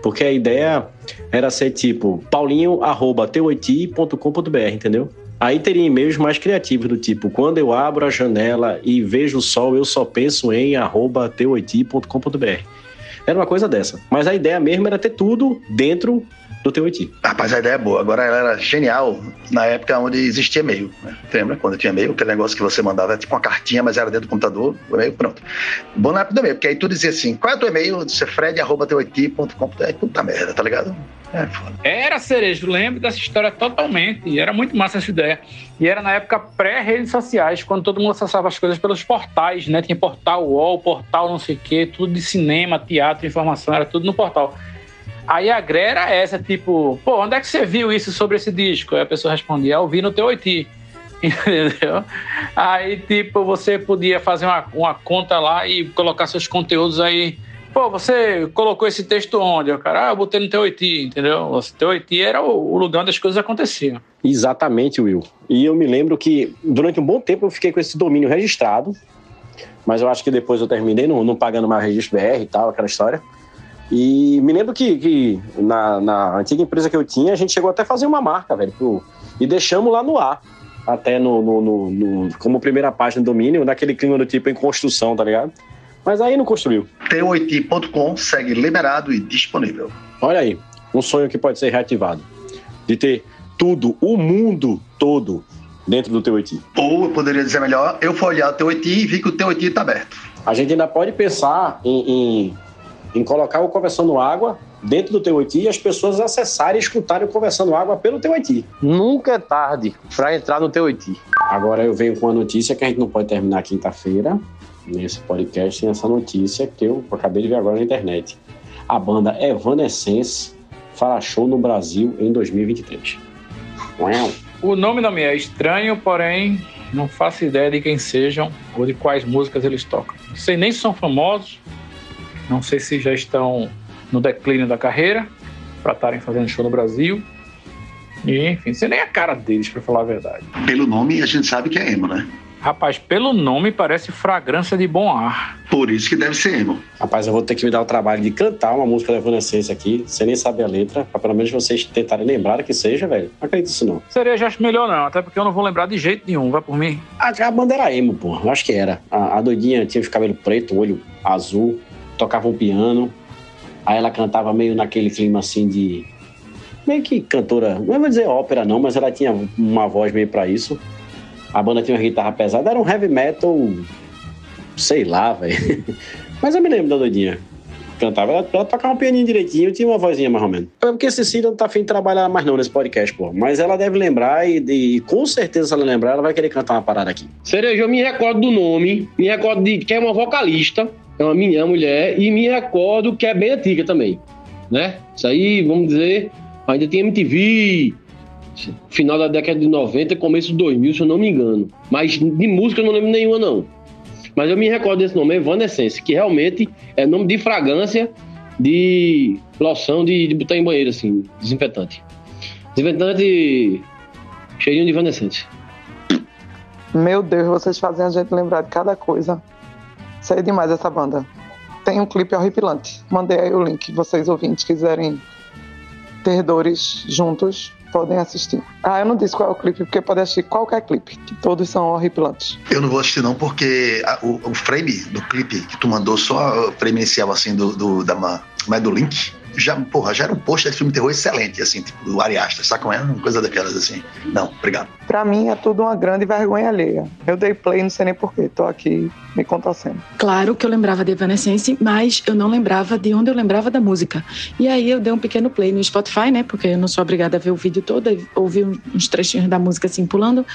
Porque a ideia era ser tipo paulinho.t8i.com.br, entendeu? Aí teria e-mails mais criativos, do tipo, quando eu abro a janela e vejo o sol, eu só penso em arroba t8i.com.br. Era uma coisa dessa. Mas a ideia mesmo era ter tudo dentro do T8i. Rapaz, a ideia é boa. Agora ela era genial na época onde existia e-mail. Né? Lembra? Quando tinha e-mail, aquele negócio que você mandava, tipo uma cartinha, mas era dentro do computador, o e-mail, pronto. Bom na época do e-mail, porque aí tu dizia assim, qual é o teu e-mail? Disse fred.t8i.com.br. Puta merda, tá ligado? É foda. Era cerejo, lembro dessa história totalmente. E era muito massa essa ideia. E era na época pré-redes sociais, quando todo mundo acessava as coisas pelos portais, né? Tinha portal UOL, portal não sei o quê, tudo de cinema, teatro, informação, era tudo no portal. Aí a gré era essa, tipo, pô, onde é que você viu isso sobre esse disco? Aí a pessoa respondia, eu vi no teu oiti. [laughs] Entendeu? Aí, tipo, você podia fazer uma, uma conta lá e colocar seus conteúdos aí. Pô, você colocou esse texto onde? O cara, ah, eu botei no teu oiti, entendeu? O teu oiti era o, o lugar onde as coisas aconteciam. Exatamente, Will. E eu me lembro que durante um bom tempo eu fiquei com esse domínio registrado, mas eu acho que depois eu terminei não, não pagando mais registro BR e tal, aquela história. E me lembro que, que na, na, antiga empresa que eu tinha, a gente chegou até a fazer uma marca, velho, pro, e deixamos lá no ar. Até no, no, no, no, como primeira página do domínio, naquele clima do tipo em construção, tá ligado? Mas aí não construiu. T8i.com segue liberado e disponível. Olha aí, um sonho que pode ser reativado. De ter tudo, o mundo todo, dentro do T8i. Ou eu poderia dizer melhor, eu fui olhar o T8i e vi que o T8i está aberto. A gente ainda pode pensar em, em em colocar o Conversando Água dentro do teu IT e as pessoas acessarem e escutarem o Conversando Água pelo teu IT. Nunca é tarde para entrar no teu IT. Agora eu venho com a notícia que a gente não pode terminar quinta-feira nesse podcast sem essa notícia que eu acabei de ver agora na internet. A banda Evanescence fará show no Brasil em 2023. Uau. O nome não me é estranho, porém não faço ideia de quem sejam ou de quais músicas eles tocam. Não sei nem se são famosos, não sei se já estão no declínio da carreira, pra estarem fazendo show no Brasil. E, enfim, você nem é a cara deles, pra falar a verdade. Pelo nome, a gente sabe que é emo, né? Rapaz, pelo nome parece fragrância de bom ar. Por isso que deve ser emo. Rapaz, eu vou ter que me dar o trabalho de cantar uma música da Evanescence aqui, sem nem saber a letra, pra pelo menos vocês tentarem lembrar que seja, velho. Não acredito nisso, não. Seria já acho melhor não, até porque eu não vou lembrar de jeito nenhum, vai por mim. A, a banda era emo, pô. Eu acho que era. A, a doidinha tinha os cabelos preto, olho azul, tocava um piano. Aí ela cantava meio naquele clima assim de. Meio que cantora. Não vou dizer ópera, não, mas ela tinha uma voz meio pra isso. A banda tinha uma guitarra pesada, era um heavy metal. Sei lá, velho. [laughs] Mas eu me lembro da doidinha. Cantava, ela, ela tocava um pianinho direitinho, tinha uma vozinha mais ou menos. É porque Cecília não tá afim de trabalhar mais não nesse podcast, pô. Mas ela deve lembrar e, e com certeza se ela lembrar, ela vai querer cantar uma parada aqui. Cereja, eu me recordo do nome, me recordo de que é uma vocalista, é uma menina, mulher, e me recordo que é bem antiga também, né? Isso aí, vamos dizer, ainda tem MTV, final da década de 90, começo de 2000, se eu não me engano. Mas de música eu não lembro nenhuma, não. Mas eu me recordo desse nome, Evanescence, que realmente é nome de fragrância de loção de, de botar em banheiro, assim, desinfetante. Desinfetante cheirinho de Evanescence. Meu Deus, vocês fazem a gente lembrar de cada coisa. Sei demais essa banda. Tem um clipe horripilante. Mandei aí o link, vocês ouvintes quiserem ter dores juntos, podem assistir. Ah, eu não disse qual é o clipe, porque pode assistir qualquer clipe, que todos são horripilantes. Eu não vou assistir não, porque a- o, o frame do clipe que tu mandou, só o frame inicial assim do, do, da, ma- como é, do link, já, porra, já era um pôster de filme de terror excelente, assim, tipo, do Ari Aster, como é? Uma coisa daquelas assim. Não, obrigado. Pra mim é tudo uma grande vergonha alheia. Eu dei play, não sei nem porquê, tô aqui me contorcendo. Claro que eu lembrava de Evanescence, mas eu não lembrava de onde eu lembrava da música. E aí eu dei um pequeno play no Spotify, né? Porque eu não sou obrigada a ver o vídeo todo, ouvir uns trechinhos da música assim pulando.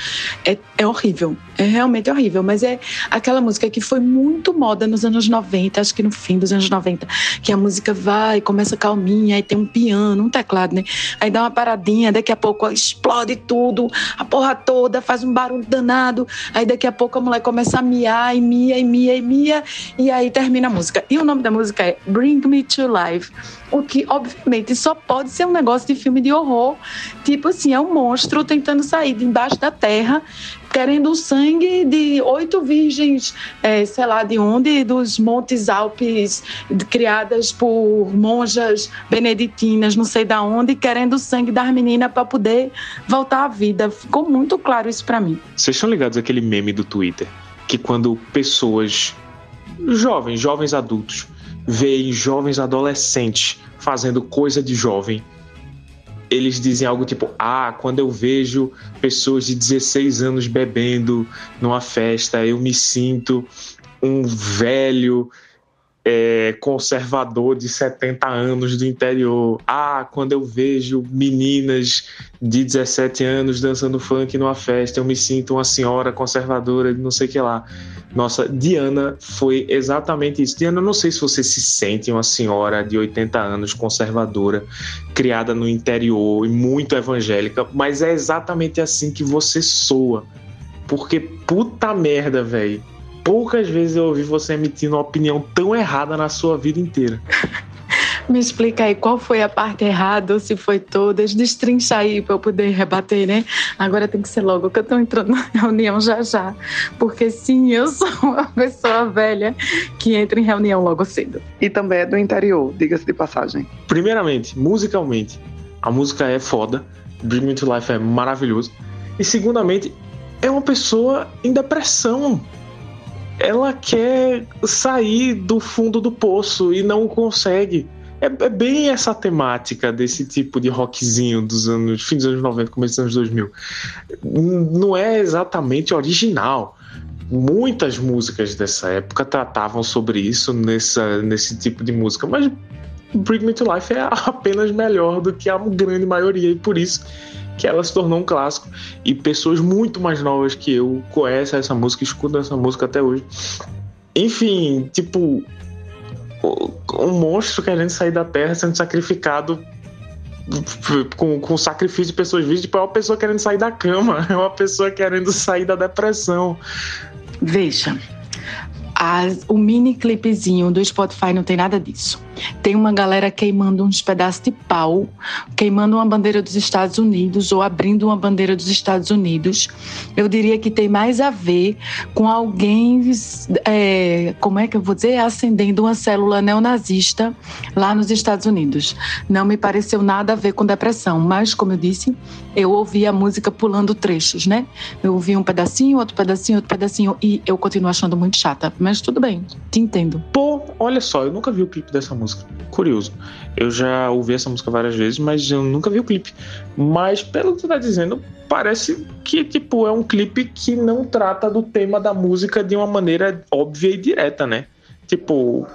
É, é horrível. É realmente horrível. Mas é aquela música que foi muito moda nos anos 90, acho que no fim dos anos 90, que a música vai, começa calminha, aí tem um piano, um teclado, né? Aí dá uma paradinha, daqui a pouco explode tudo, a porra toda, faz um barulho danado. Aí daqui a pouco a mulher começa a miar e mia e mia e mia, e aí termina a música. E o nome da música é Bring Me to Life. O que, obviamente, só pode ser um negócio de filme de horror. Tipo assim, é um monstro tentando sair de embaixo da terra, querendo o sangue de oito virgens, é, sei lá de onde, dos Montes Alpes, criadas por monjas beneditinas, não sei da onde, querendo o sangue das meninas para poder voltar à vida. Ficou muito claro isso para mim. Vocês estão ligados àquele meme do Twitter? Que quando pessoas jovens, jovens adultos, veem jovens adolescentes fazendo coisa de jovem, eles dizem algo tipo: Ah, quando eu vejo pessoas de 16 anos bebendo numa festa, eu me sinto um velho é, conservador de 70 anos do interior. Ah, quando eu vejo meninas de 17 anos dançando funk numa festa, eu me sinto uma senhora conservadora de não sei o que lá. Nossa, Diana foi exatamente isso. Diana, eu não sei se você se sente uma senhora de 80 anos conservadora, criada no interior e muito evangélica, mas é exatamente assim que você soa. Porque puta merda, velho. Poucas vezes eu ouvi você emitindo uma opinião tão errada na sua vida inteira. [laughs] Me explica aí qual foi a parte errada ou se foi todas. Destrincha aí para eu poder rebater, né? Agora tem que ser logo que eu tô entrando na reunião já já. Porque sim, eu sou [laughs] uma pessoa velha que entra em reunião logo cedo. E também é do interior, diga-se de passagem. Primeiramente, musicalmente, a música é foda. Bring Me to Life é maravilhoso. E segundamente, é uma pessoa em depressão. Ela quer sair do fundo do poço e não consegue. É, é bem essa temática desse tipo de rockzinho dos anos, fim dos anos 90, começo dos anos 2000. N- Não é exatamente original. Muitas músicas dessa época tratavam sobre isso nessa, nesse tipo de música, mas Bring Me to Life é [laughs] apenas melhor do que a grande maioria, e por isso que ela se tornou um clássico. E pessoas muito mais novas que eu conhecem essa música, escutam essa música até hoje. Enfim, tipo, um monstro querendo sair da terra sendo sacrificado com, com sacrifício de pessoas vivas, tipo, é uma pessoa querendo sair da cama, [laughs] é uma pessoa querendo sair da depressão. Veja, o mini clipezinho do Spotify não tem nada disso. Tem uma galera queimando uns pedaços de pau, queimando uma bandeira dos Estados Unidos ou abrindo uma bandeira dos Estados Unidos. Eu diria que tem mais a ver com alguém, é, como é que eu vou dizer, acendendo uma célula neonazista lá nos Estados Unidos. Não me pareceu nada a ver com depressão, mas como eu disse, eu ouvi a música pulando trechos, né? Eu ouvi um pedacinho, outro pedacinho, outro pedacinho e eu continuo achando muito chata, mas tudo bem, te entendo. Pô, olha só, eu nunca vi o clipe dessa música. Curioso. Eu já ouvi essa música várias vezes, mas eu nunca vi o clipe. Mas pelo que tu tá dizendo, parece que tipo é um clipe que não trata do tema da música de uma maneira óbvia e direta, né? Tipo,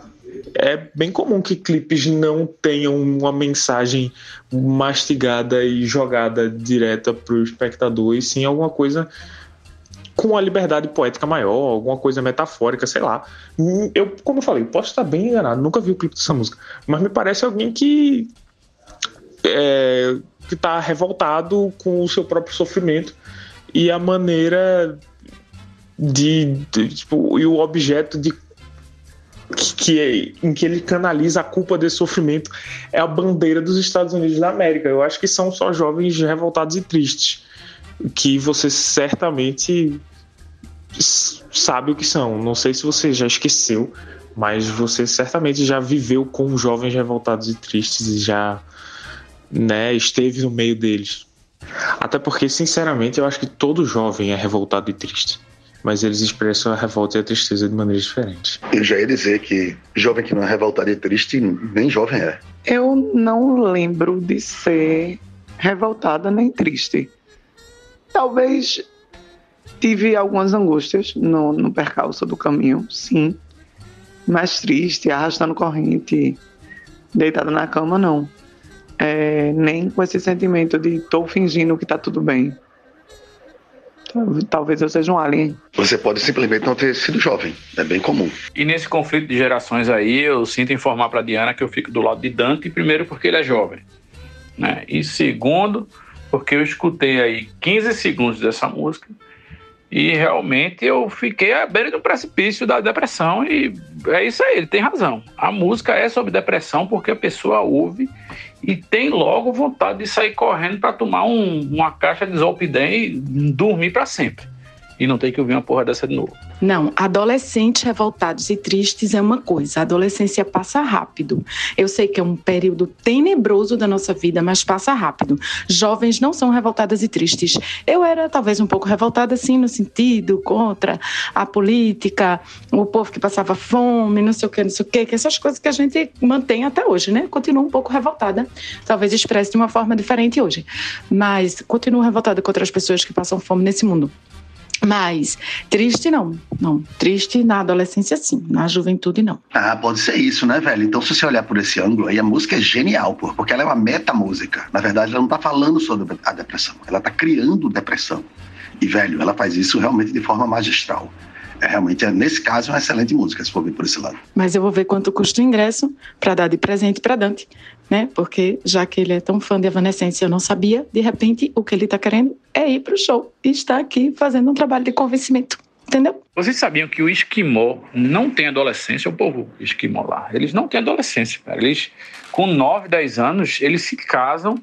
é bem comum que clipes não tenham uma mensagem mastigada e jogada direta pro espectador, e sim alguma coisa com uma liberdade poética maior, alguma coisa metafórica, sei lá. Hum, Eu, como eu falei, posso estar bem enganado, nunca vi o clipe dessa música, mas me parece alguém que é, que tá revoltado com o seu próprio sofrimento e a maneira de, de, tipo, e o objeto de que, que em que ele canaliza a culpa desse sofrimento é a bandeira dos Estados Unidos da América. Eu acho que são só jovens revoltados e tristes que você certamente sabe o que são. Não sei se você já esqueceu, mas você certamente já viveu com jovens revoltados e tristes e já né, esteve no meio deles. Até porque, sinceramente, eu acho que todo jovem é revoltado e triste. Mas eles expressam a revolta e a tristeza de maneiras diferentes. Eu já ia dizer que jovem que não é revoltado e triste, nem jovem é. Eu não lembro de ser revoltada nem triste. Talvez tive algumas angústias no, no percalço do caminho, sim. Mas triste, arrastando corrente, deitada na cama, não. É, nem com esse sentimento de tô fingindo que tá tudo bem. Tal- Talvez eu seja um alien. Você pode simplesmente não ter sido jovem. É bem comum. E nesse conflito de gerações aí, eu sinto informar para Diana que eu fico do lado de Dante, primeiro porque ele é jovem, né? E segundo, porque eu escutei aí 15 segundos dessa música e realmente eu fiquei à beira do precipício da depressão e é isso aí, ele tem razão. A música é sobre depressão porque a pessoa ouve e tem logo vontade de sair correndo para tomar um- uma caixa de Zolpidem e dormir para sempre. E não tem que ouvir uma porra dessa de novo. Não, adolescentes revoltados e tristes é uma coisa. A adolescência passa rápido. Eu sei que é um período tenebroso da nossa vida, mas passa rápido. Jovens não são revoltadas e tristes. Eu era talvez um pouco revoltada, assim, no sentido contra a política, o povo que passava fome, não sei o que, não sei o que, que essas coisas que a gente mantém até hoje, né? Continuo um pouco revoltada. Talvez expresse de uma forma diferente hoje. Mas continuo revoltada contra as pessoas que passam fome nesse mundo. Mas triste não, não. Triste na adolescência sim, na juventude não. Ah, pode ser isso, né, velho? Então, se você olhar por esse ângulo aí, a música é genial, pô, porque ela é uma metamúsica. Na verdade, ela não tá falando sobre a depressão, ela tá criando depressão. E, velho, ela faz isso realmente de forma magistral. É realmente, nesse caso, é uma excelente música, se for ver por esse lado. Mas eu vou ver quanto custa o ingresso para dar de presente para Dante, né? Porque já que ele é tão fã de Evanescence, eu não sabia, de repente o que ele tá querendo é ir pro show e está aqui fazendo um trabalho de convencimento, entendeu? Vocês sabiam que o esquimó não tem adolescência, o povo esquimó lá. Eles não têm adolescência, cara. Eles, com 9, 10 anos, eles se casam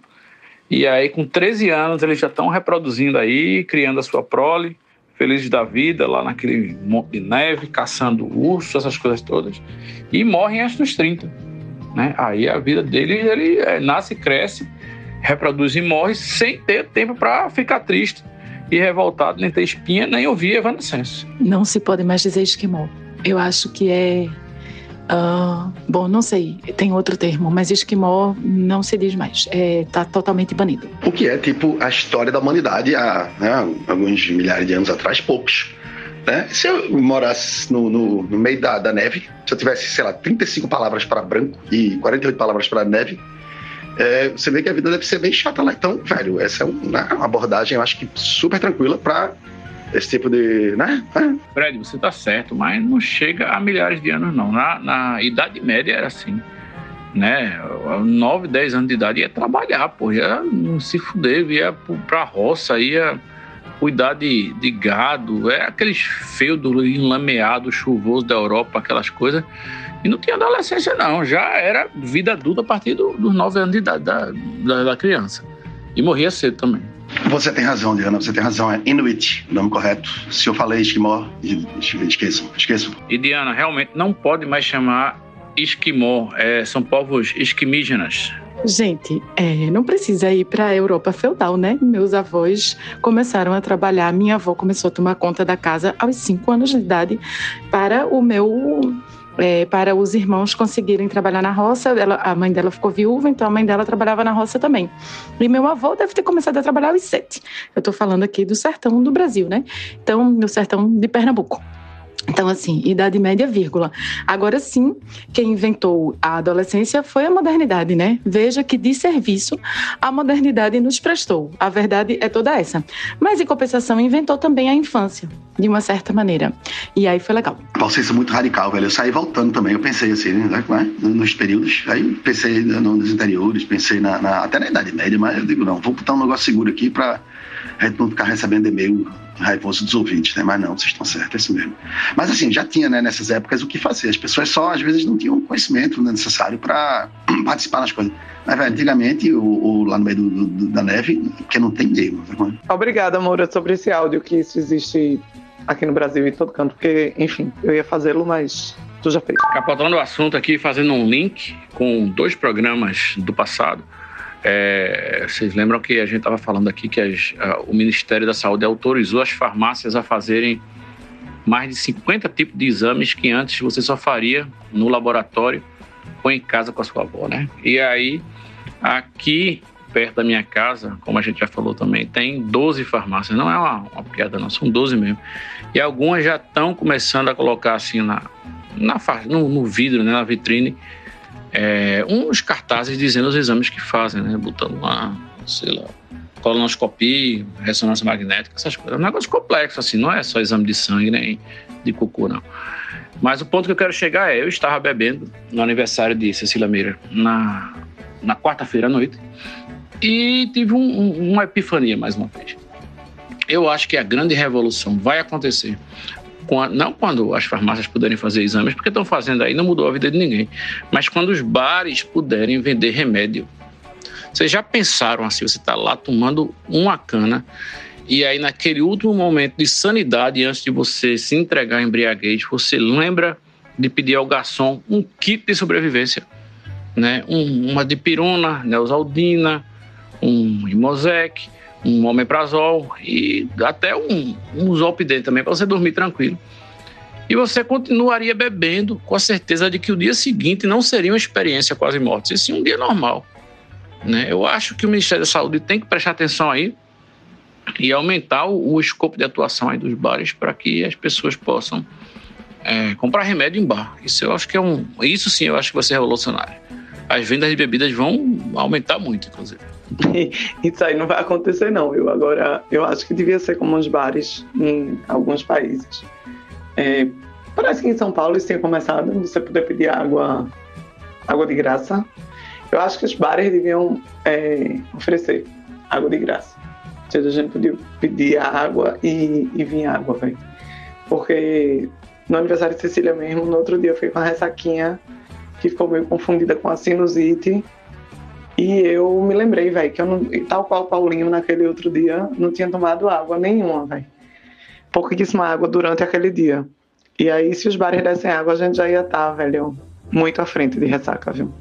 e aí com 13 anos eles já estão reproduzindo aí, criando a sua prole, felizes da vida, lá naquele monte de neve, caçando urso, essas coisas todas, e morrem antes dos 30. Né? Aí a vida deles, ele é, nasce, cresce, reproduz e morre sem ter tempo para ficar triste e revoltado, nem ter espinha, nem ouvir Evanescence. Não se pode mais dizer esquimó. Eu acho que é. Ah, bom, não sei, tem outro termo, mas esquimó não se diz mais. É, tá totalmente banido. O que é, tipo, a história da humanidade há né, alguns milhares de anos atrás, poucos. Né? Se eu morasse no, no, no meio da, da neve, se eu tivesse, sei lá, 35 palavras para branco e 48 palavras para neve, é, você vê que a vida deve ser bem chata lá. Então, velho, essa é uma abordagem, eu acho que super tranquila para esse tipo de. Né? [laughs] Fred, você tá certo, mas não chega a milhares de anos, não. Na, na Idade Média era assim. Né? 9, 10 anos de idade ia trabalhar, pô, ia se fuder, ia pra roça, ia cuidar de, de gado, é aqueles feudos enlameados, chuvoso da Europa, aquelas coisas. E não tinha adolescência, não. Já era vida adulta a partir do, dos nove anos de idade da, da, da criança. E morria cedo também. Você tem razão, Diana, você tem razão. É Inuit, nome correto. Se eu falei esquimó, esqueçam, esqueçam. E Diana, realmente não pode mais chamar esquimó. É, são povos esquimígenas. Gente, é, não precisa ir para a Europa feudal, né? Meus avós começaram a trabalhar. Minha avó começou a tomar conta da casa aos cinco anos de idade para o meu é, para os irmãos conseguirem trabalhar na roça. Ela, a mãe dela ficou viúva, então a mãe dela trabalhava na roça também. E meu avô deve ter começado a trabalhar aos sete. Eu estou falando aqui do sertão do Brasil, né? Então, no sertão de Pernambuco. Então, assim, Idade Média, vírgula. Agora sim, quem inventou a adolescência foi a modernidade, né? Veja que de serviço a modernidade nos prestou. A verdade é toda essa. Mas, em compensação, inventou também a infância, de uma certa maneira. E aí foi legal. Valsência muito radical, velho. Eu saí voltando também. Eu pensei assim, né? Nos períodos. Aí pensei nos interiores, pensei na, na, até na Idade Média, mas eu digo, não, vou botar um negócio seguro aqui pra a gente não ficar recebendo e-mail raivoso dos ouvintes, né? Mas não, vocês estão certos, é isso mesmo. Mas assim, já tinha, né, nessas épocas, o que fazer. As pessoas só, às vezes, não tinham conhecimento necessário para [clears throat] participar das coisas. Mas, velho, antigamente, o, o, lá no meio do, do, da neve, que não tem meio. Né? Obrigada, Moura, sobre esse áudio que isso existe aqui no Brasil e em todo canto, porque, enfim, eu ia fazê-lo, mas tu já fez. Capotando o assunto aqui, fazendo um link com dois programas do passado. É, vocês lembram que a gente estava falando aqui que as, a, o Ministério da Saúde autorizou as farmácias a fazerem mais de 50 tipos de exames que antes você só faria no laboratório ou em casa com a sua avó, né? E aí, aqui perto da minha casa, como a gente já falou também, tem 12 farmácias. Não é uma, uma piada, não, são 12 mesmo. E algumas já estão começando a colocar assim na, na no, no vidro, né, na vitrine, é, uns cartazes dizendo os exames que fazem, né? Botando lá, sei lá, colonoscopia, ressonância magnética, essas coisas. É um negócio complexo, assim, não é só exame de sangue nem de cocô, não. Mas o ponto que eu quero chegar é: eu estava bebendo no aniversário de Cecília Meira na, na quarta-feira à noite e tive um, um, uma epifania mais uma vez. Eu acho que a grande revolução vai acontecer não quando as farmácias puderem fazer exames, porque estão fazendo aí, não mudou a vida de ninguém, mas quando os bares puderem vender remédio. Vocês já pensaram assim, você está lá tomando uma cana e aí naquele último momento de sanidade, antes de você se entregar à embriaguez, você lembra de pedir ao garçom um kit de sobrevivência, né? Um, uma dipirona, neosaldina, um imosec, um omeprazol e até um, um zolpidem também para você dormir tranquilo. E você continuaria bebendo com a certeza de que o dia seguinte não seria uma experiência quase morte, e sim um dia normal. Né? Eu acho que o Ministério da Saúde tem que prestar atenção aí e aumentar o, o escopo de atuação aí dos bares para que as pessoas possam é, comprar remédio em bar. Isso eu acho que é um. Isso sim eu acho que vai ser revolucionário. As vendas de bebidas vão aumentar muito, inclusive. [laughs] Isso aí não vai acontecer, não. Eu agora, eu acho que devia ser como os bares em alguns países. É, parece que em São Paulo isso tinha começado, você poder pedir água, água de graça. Eu acho que os bares deviam é, oferecer água de graça. Ou seja, a gente podia pedir água e, e água, velho. Porque no aniversário de Cecília mesmo, no outro dia eu fui com a ressaquinha que ficou meio confundida com a sinusite e eu me lembrei, velho, que eu não, tal qual o Paulinho naquele outro dia, não tinha tomado água nenhuma, velho. Pouquíssima água durante aquele dia. E aí, se os bares dessem água, a gente já ia estar, tá, velho, muito à frente de ressaca, viu?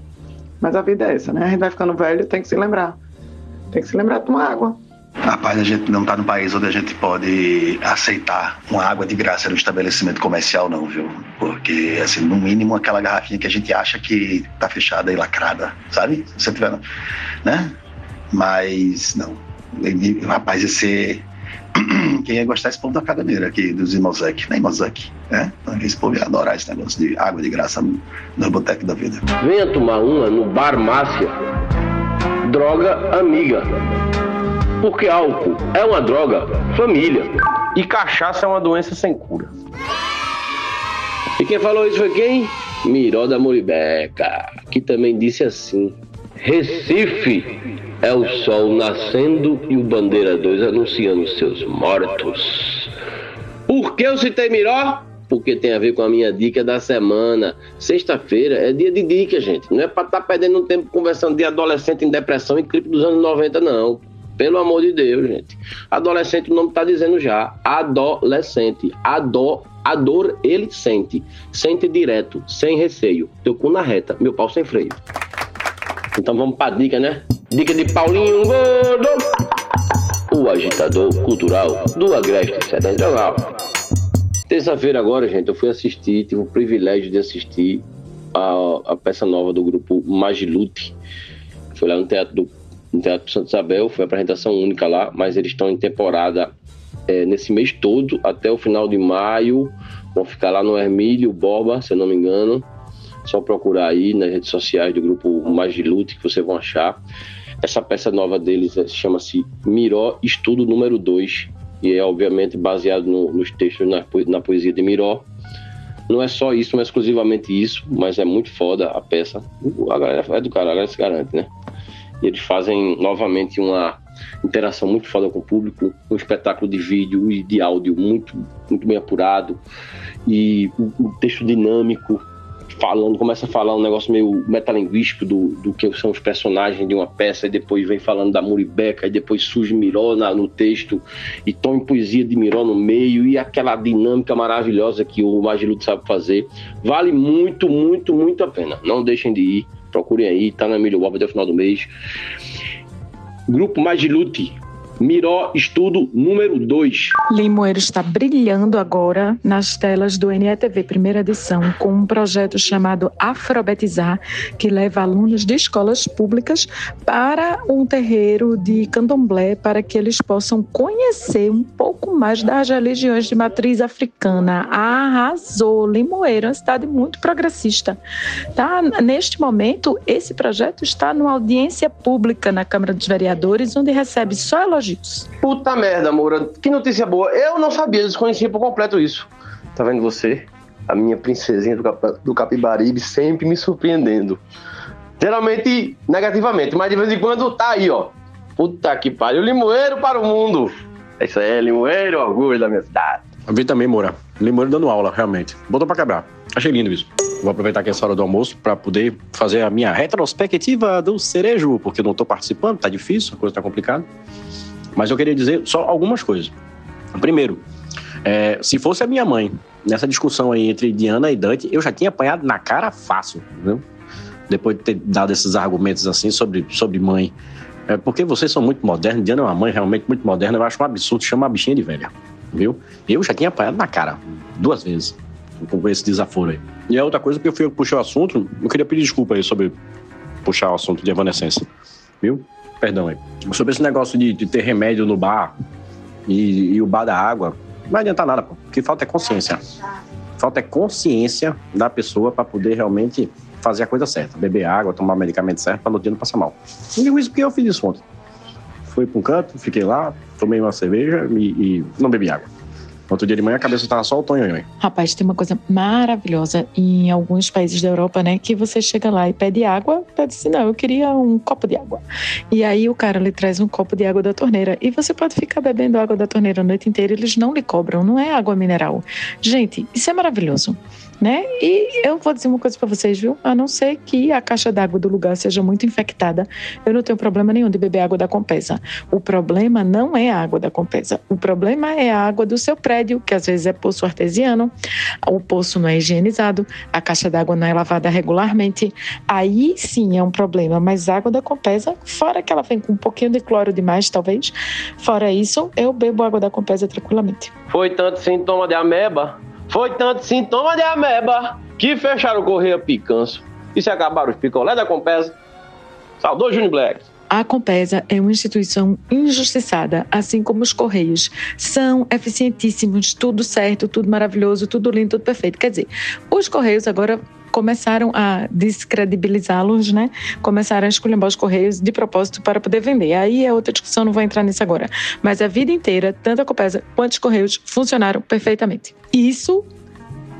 Mas a vida é essa, né? A gente vai ficando velho, tem que se lembrar. Tem que se lembrar de tomar água. Rapaz, a gente não está no país onde a gente pode aceitar uma água de graça no estabelecimento comercial, não, viu? Porque, assim, no mínimo aquela garrafinha que a gente acha que tá fechada e lacrada, sabe? Se você tiver, né? Mas, não. Rapaz, esse. [clears throat] Quem ia gostar desse povo da caganeira aqui, dos Imosec, né, Imosec? né? Esse povo ia adorar esse negócio de água de graça no, no boteco da vida. Venha tomar uma no Bar Márcia. Droga amiga. Porque álcool é uma droga família e cachaça é uma doença sem cura. E quem falou isso foi quem? Miró da Moribeca, que também disse assim: Recife é o sol nascendo e o Bandeira 2 anunciando seus mortos. Por que eu citei Miró? Porque tem a ver com a minha dica da semana. Sexta-feira é dia de dica, gente. Não é para estar perdendo tempo conversando de adolescente em depressão e clipe dos anos 90, não. Pelo amor de Deus, gente. Adolescente, o nome tá dizendo já. Adolescente. Ado, a dor ele sente. Sente direto, sem receio. Teu cu na reta, meu pau sem freio. Então vamos pra dica, né? Dica de Paulinho Gordo. O agitador cultural do Agreste Sedental. Terça-feira agora, gente, eu fui assistir, tive o privilégio de assistir a, a peça nova do grupo Magilute. Foi lá no Teatro do no Teatro Santa Isabel, foi apresentação única lá, mas eles estão em temporada é, nesse mês todo, até o final de maio. Vão ficar lá no Hermílio Borba, se eu não me engano. Só procurar aí nas redes sociais do grupo Magilute que vocês vão achar. Essa peça nova deles é, chama-se Miró Estudo Número 2 e é obviamente baseado no, nos textos na, na poesia de Miró. Não é só isso, não é exclusivamente isso, mas é muito foda a peça. A galera é do cara, a galera se garante, né? E eles fazem novamente uma interação muito foda com o público, um espetáculo de vídeo e de áudio muito, muito bem apurado e um texto dinâmico, falando, começa a falar um negócio meio metalinguístico do, do que são os personagens de uma peça, e depois vem falando da Muribeca, e depois surge Miró na, no texto, e tom em poesia de Miró no meio, e aquela dinâmica maravilhosa que o Magiluto sabe fazer. Vale muito, muito, muito a pena. Não deixem de ir, procurem aí, tá na Bob até o final do mês. Grupo Magilute, Miró Estudo número 2. Limoeiro está brilhando agora nas telas do NETV, primeira edição, com um projeto chamado Afrobetizar, que leva alunos de escolas públicas para um terreiro de candomblé para que eles possam conhecer um pouco mais das religiões de matriz africana. Arrasou! Limoeiro é uma cidade muito progressista. Tá? Neste momento, esse projeto está numa audiência pública na Câmara dos Vereadores, onde recebe só elogios Puta merda, Moura. Que notícia boa. Eu não sabia, desconhecia por completo isso. Tá vendo você? A minha princesinha do, Cap do Capibaribe sempre me surpreendendo. Geralmente negativamente, mas de vez em quando tá aí, ó. Puta que pariu. Limoeiro para o mundo. É isso aí, Limoeiro, orgulho da minha cidade. Eu vi também, Moura. Limoeiro dando aula, realmente. Botou pra quebrar. Achei lindo isso. Vou aproveitar que é essa hora do almoço para poder fazer a minha retrospectiva do cerejo, porque eu não tô participando, tá difícil, a coisa tá complicada. Mas eu queria dizer só algumas coisas. Primeiro, é, se fosse a minha mãe nessa discussão aí entre Diana e Dante, eu já tinha apanhado na cara fácil, viu? Depois de ter dado esses argumentos assim sobre, sobre mãe. É porque vocês são muito modernos, Diana é uma mãe realmente muito moderna, eu acho um absurdo chamar a bichinha de velha, viu? Eu já tinha apanhado na cara duas vezes com esse desaforo aí. E a outra coisa que eu fui puxar o assunto, eu queria pedir desculpa aí sobre puxar o assunto de evanescência, viu? Perdão aí. Sobre esse negócio de, de ter remédio no bar e, e, o bar da água, não vai adiantar nada, pô. O que falta é consciência. Falta é consciência da pessoa para poder realmente fazer a coisa certa. Beber água, tomar medicamento certo para no dia não passar mal. E digo isso porque eu fiz isso ontem. Fui para um canto, fiquei lá, tomei uma cerveja e, e não bebi água. Outro dia de manhã a cabeça tava só o tonho. Rapaz, tem uma coisa maravilhosa em alguns países da Europa, né? Que você chega lá e pede água, pede assim, não, eu queria um copo de água. E aí o cara lhe traz um copo de água da torneira. E você pode ficar bebendo água da torneira a noite inteira, eles não lhe cobram, não é água mineral. Gente, isso é maravilhoso né? E eu vou dizer uma coisa para vocês, viu? A não ser que a caixa d'água do lugar seja muito infectada, eu não tenho problema nenhum de beber água da Compesa. O problema não é a água da Compesa. O problema é a água do seu prédio, que às vezes é poço artesiano, o poço não é higienizado, a caixa d'água não é lavada regularmente. Aí sim é um problema, mas a água da Compesa, fora que ela vem com um pouquinho de cloro demais, talvez, fora isso, eu bebo água da Compesa tranquilamente. Foi tanto sintoma de ameba foi tanto sintoma de ameba que fecharam o Correio Picanço e se acabaram os picolé da Compesa. Saudou Júnior Black. A Compesa é uma instituição injustiçada, assim como os Correios. São eficientíssimos, tudo certo, tudo maravilhoso, tudo lindo, tudo perfeito. Quer dizer, os Correios agora começaram a descredibilizá-los, né? Começaram a escolher os Correios de propósito para poder vender. Aí é outra discussão, não vou entrar nisso agora. Mas a vida inteira, tanto a Copesa quanto os Correios funcionaram perfeitamente. Isso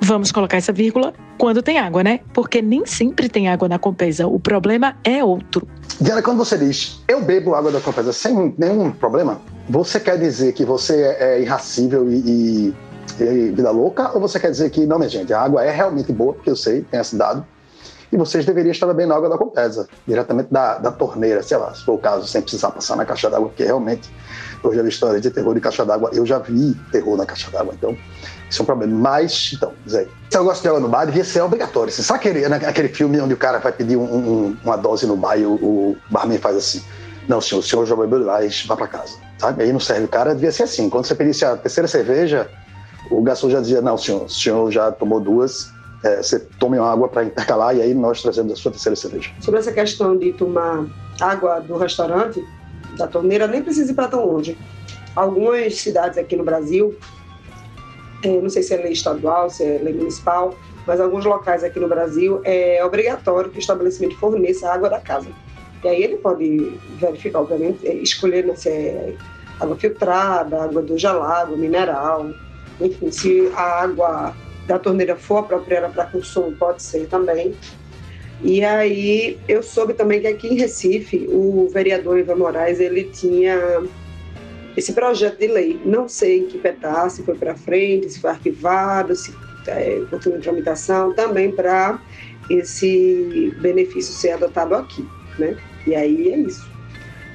Vamos colocar essa vírgula quando tem água, né? Porque nem sempre tem água na Compesa. O problema é outro. Diana, quando você diz eu bebo água da Compesa sem nenhum problema, você quer dizer que você é irracível e, e, e vida louca? Ou você quer dizer que, não, minha gente, a água é realmente boa, porque eu sei, tem esse dado, e vocês deveriam estar bebendo água da Compesa, diretamente da, da torneira, sei lá, se for o caso, sem precisar passar na caixa d'água, porque realmente eu já vi história de terror de caixa d'água, eu já vi terror na caixa d'água, então isso é um problema. Mas, então, Zé, se eu gosto de água no bar, devia ser obrigatório. Você sabe aquele, né, aquele filme onde o cara vai pedir um, um, uma dose no bar e o, o barman faz assim: Não, senhor, o senhor já bebeu demais, vá para casa. Sabe? Aí não serve o cara, devia ser assim. Quando você pedisse a terceira cerveja, o garçom já dizia: Não, senhor, o senhor já tomou duas, é, você tome uma água para intercalar e aí nós trazemos a sua terceira cerveja. Sobre essa questão de tomar água do restaurante, da torneira, nem precisa ir para tão longe. Algumas cidades aqui no Brasil é, não sei se é lei estadual, se é lei municipal, mas alguns locais aqui no Brasil é obrigatório que o estabelecimento forneça água da casa. E aí ele pode verificar, obviamente, é, escolher né, se é água filtrada, água do gelado, mineral, enfim, se a água da torneira for apropriada para consumo, pode ser também. E aí eu soube também que aqui em Recife, o vereador Ivan Moraes, ele tinha esse projeto de lei. Não sei em que pedaço, foi para frente, se foi arquivado, se é, continua em tramitação, também para esse benefício ser adotado aqui, né? E aí é isso.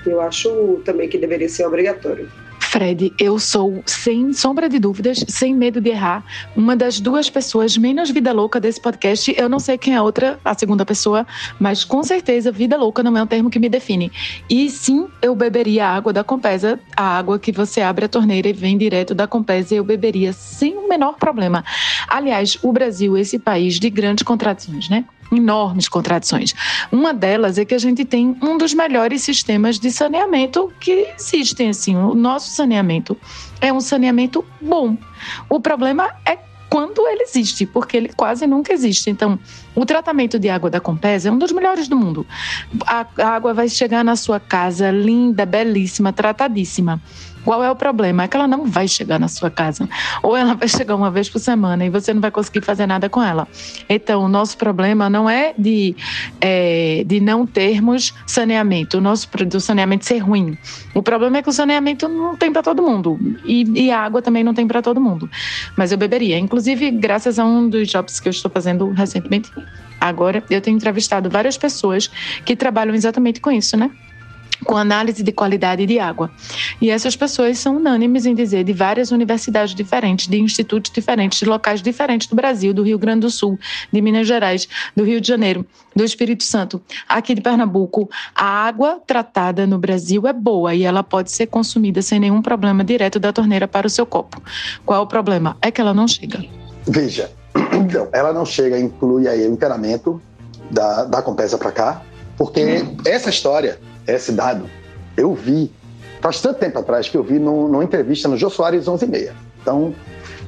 Eu acho também que deveria ser obrigatório. Fred, eu sou, sem sombra de dúvidas, sem medo de errar, uma das duas pessoas menos vida louca desse podcast. Eu não sei quem é a outra, a segunda pessoa, mas com certeza vida louca não é um termo que me define. E sim, eu beberia a água da Compesa, a água que você abre a torneira e vem direto da Compesa, eu beberia sem o menor problema. Aliás, o Brasil, esse país de grandes contradições, né? Enormes contradições. Uma delas é que a gente tem um dos melhores sistemas de saneamento que existem. Assim, o nosso saneamento é um saneamento bom. O problema é quando ele existe, porque ele quase nunca existe. Então, o tratamento de água da Compesa é um dos melhores do mundo. A água vai chegar na sua casa linda, belíssima, tratadíssima. Qual é o problema? É que ela não vai chegar na sua casa. Ou ela vai chegar uma vez por semana e você não vai conseguir fazer nada com ela. Então, o nosso problema não é de, é, de não termos saneamento, o nosso do saneamento ser ruim. O problema é que o saneamento não tem para todo mundo. E, e, a água também não tem para todo mundo. Mas eu beberia. Inclusive, graças a um dos jobs que eu estou fazendo recentemente, agora, eu tenho entrevistado várias pessoas que trabalham exatamente com isso, né? Com análise de qualidade de água. E essas pessoas são unânimes em dizer de várias universidades diferentes, de institutos diferentes, de locais diferentes do Brasil, do Rio Grande do Sul, de Minas Gerais, do Rio de Janeiro, do Espírito Santo, aqui de Pernambuco, a água tratada no Brasil é boa e ela pode ser consumida sem nenhum problema direto da torneira para o seu copo. Qual é o problema? É que ela não chega. Veja, então, ela não chega, inclui aí o encanamento da, da Compesa para cá, porque hum. essa história esse dado, eu vi, faz tanto tempo atrás que eu vi no, numa entrevista no Jô Soares 11 e meia. Então,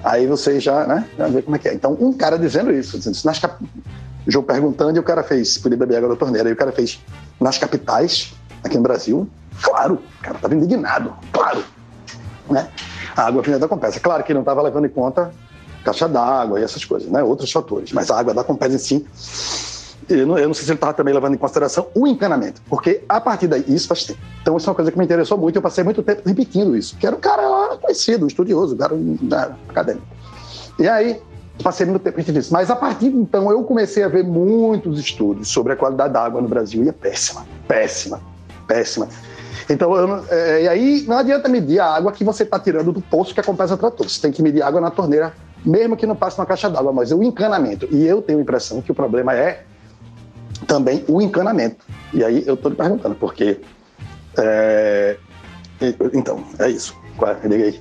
aí você já, né, já vê como é que é. Então, um cara dizendo isso, dizendo isso nas cap... o João perguntando e o cara fez, podia beber água da torneira, e o cara fez, nas capitais, aqui no Brasil, claro, o cara estava indignado, claro, né? A água vinha da Compesa. Claro que não estava levando em conta caixa d'água e essas coisas, né? Outros fatores, mas a água da Compesa em si eu não, eu não sei se ele estava também levando em consideração o encanamento, porque a partir daí, isso faz tempo. Então, isso é uma coisa que me interessou muito, eu passei muito tempo repetindo isso, que era um cara conhecido, um estudioso, um cara né, acadêmico. E aí, passei muito tempo repetindo isso. Mas a partir de então, eu comecei a ver muitos estudos sobre a qualidade da água no Brasil, e é péssima, péssima, péssima. Então, eu, é, e aí não adianta medir a água que você está tirando do poço que a Compesa tratou. Você tem que medir água na torneira, mesmo que não passe uma caixa d'água, mas é o encanamento. E eu tenho a impressão que o problema é também o encanamento. E aí eu estou perguntando, porque. É... Então, é isso. Diga aí.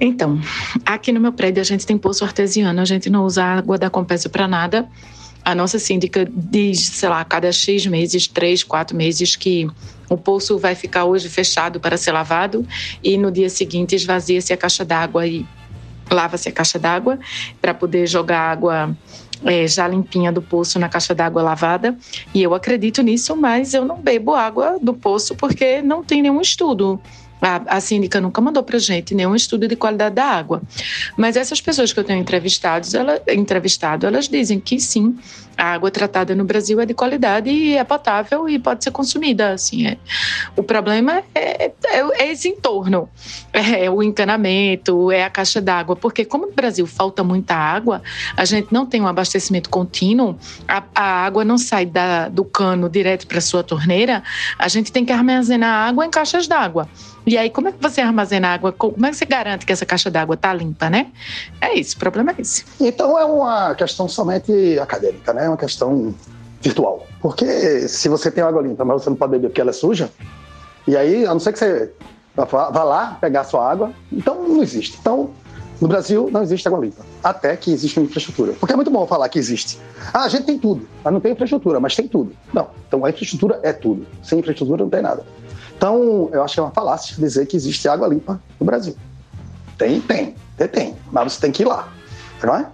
Então, aqui no meu prédio a gente tem poço artesiano, a gente não usa água da Compesa para nada. A nossa síndica diz, sei lá, a cada X meses, três, quatro meses, que o poço vai ficar hoje fechado para ser lavado e no dia seguinte esvazia-se a caixa d'água e lava-se a caixa d'água para poder jogar água é, já limpinha do poço na caixa d'água lavada. E eu acredito nisso, mas eu não bebo água do poço porque não tem nenhum estudo A, a síndica nunca mandou para gente nenhum estudo de qualidade da água. Mas essas pessoas que eu tenho entrevistados, ela, entrevistado, elas dizem que sim, a água tratada no Brasil é de qualidade e é potável e pode ser consumida. Assim, é. O problema é, é, é esse entorno, é o encanamento, é a caixa d'água, porque como no Brasil falta muita água, a gente não tem um abastecimento contínuo, a, a água não sai da, do cano direto para sua torneira, a gente tem que armazenar água em caixas d'água. E aí, como é que você armazena água? Como é que você garante que essa caixa d'água está limpa, né? É isso, o problema é esse. Então é uma questão somente acadêmica, né? É uma questão virtual. Porque se você tem água limpa, mas você não pode beber porque ela é suja, e aí, a não ser que você vá lá pegar a sua água, então não existe. Então, no Brasil não existe água limpa, até que existe uma infraestrutura. Porque é muito bom falar que existe. Ah, a gente tem tudo, mas não tem infraestrutura, mas tem tudo. Não, então a infraestrutura é tudo. Sem infraestrutura não tem nada. Então, eu acho que é uma falácia dizer que existe água limpa no Brasil. Tem, tem, tem, tem. Mas você tem que ir lá. Não é?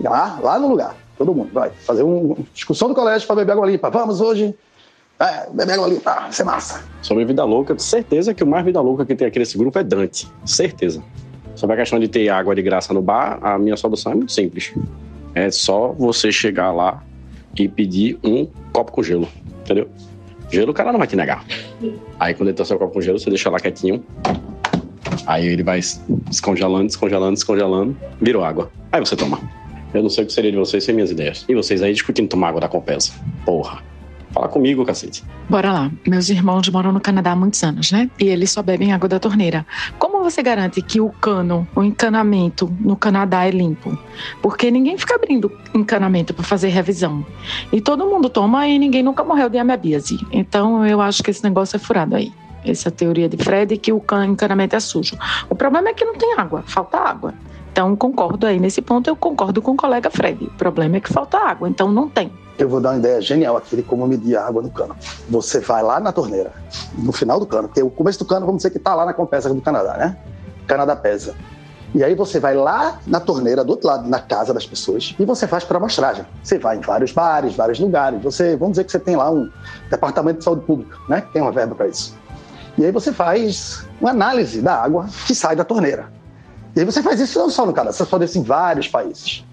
Lá, lá no lugar. Todo mundo vai fazer uma discussão do colégio para beber água limpa. Vamos hoje é, água limpa, ah, isso é massa. Sobre vida louca, certeza que o mais vida louca que tem aqui nesse grupo é Dante. Certeza. Sobre a questão de ter água de graça no bar, a minha solução é muito simples. É só você chegar lá e pedir um copo com gelo. Entendeu? Gelo o cara não vai te negar. Aí quando ele trouxer o copo com gelo, você deixa lá quietinho. Aí ele vai descongelando, descongelando, descongelando, virou água. Aí você toma. Eu não sei o que seria de vocês sem minhas ideias. E vocês aí discutindo tomar água da Compesa. Porra. Fala comigo, cacete. Bora lá. Meus irmãos moram no Canadá há muitos anos, né? E eles só bebem água da torneira. Como você garante que o cano, o encanamento no Canadá é limpo? Porque ninguém fica abrindo encanamento para fazer revisão. E todo mundo toma e ninguém nunca morreu de amiabíase. Então eu acho que esse negócio é furado aí. Essa teoria de Fred que o encanamento é sujo. O problema é que não tem água, falta água. Então concordo aí nesse ponto, eu concordo com o colega Fred. O problema é que falta água, então não tem eu vou dar uma ideia genial aqui de como medir a água no cano. Você vai lá na torneira, no final do cano, porque o começo do cano, vamos dizer que está lá na Compesa do Canadá, né? Canadá pesa. E aí você vai lá na torneira, do outro lado, na casa das pessoas, e você faz para amostragem. Você vai em vários bares, vários lugares. Você, vamos dizer que você tem lá um departamento de saúde pública, né? Tem uma verba para isso. E aí você faz uma análise da água que sai da torneira. E aí você faz isso não só no Canadá, você faz isso em vários países.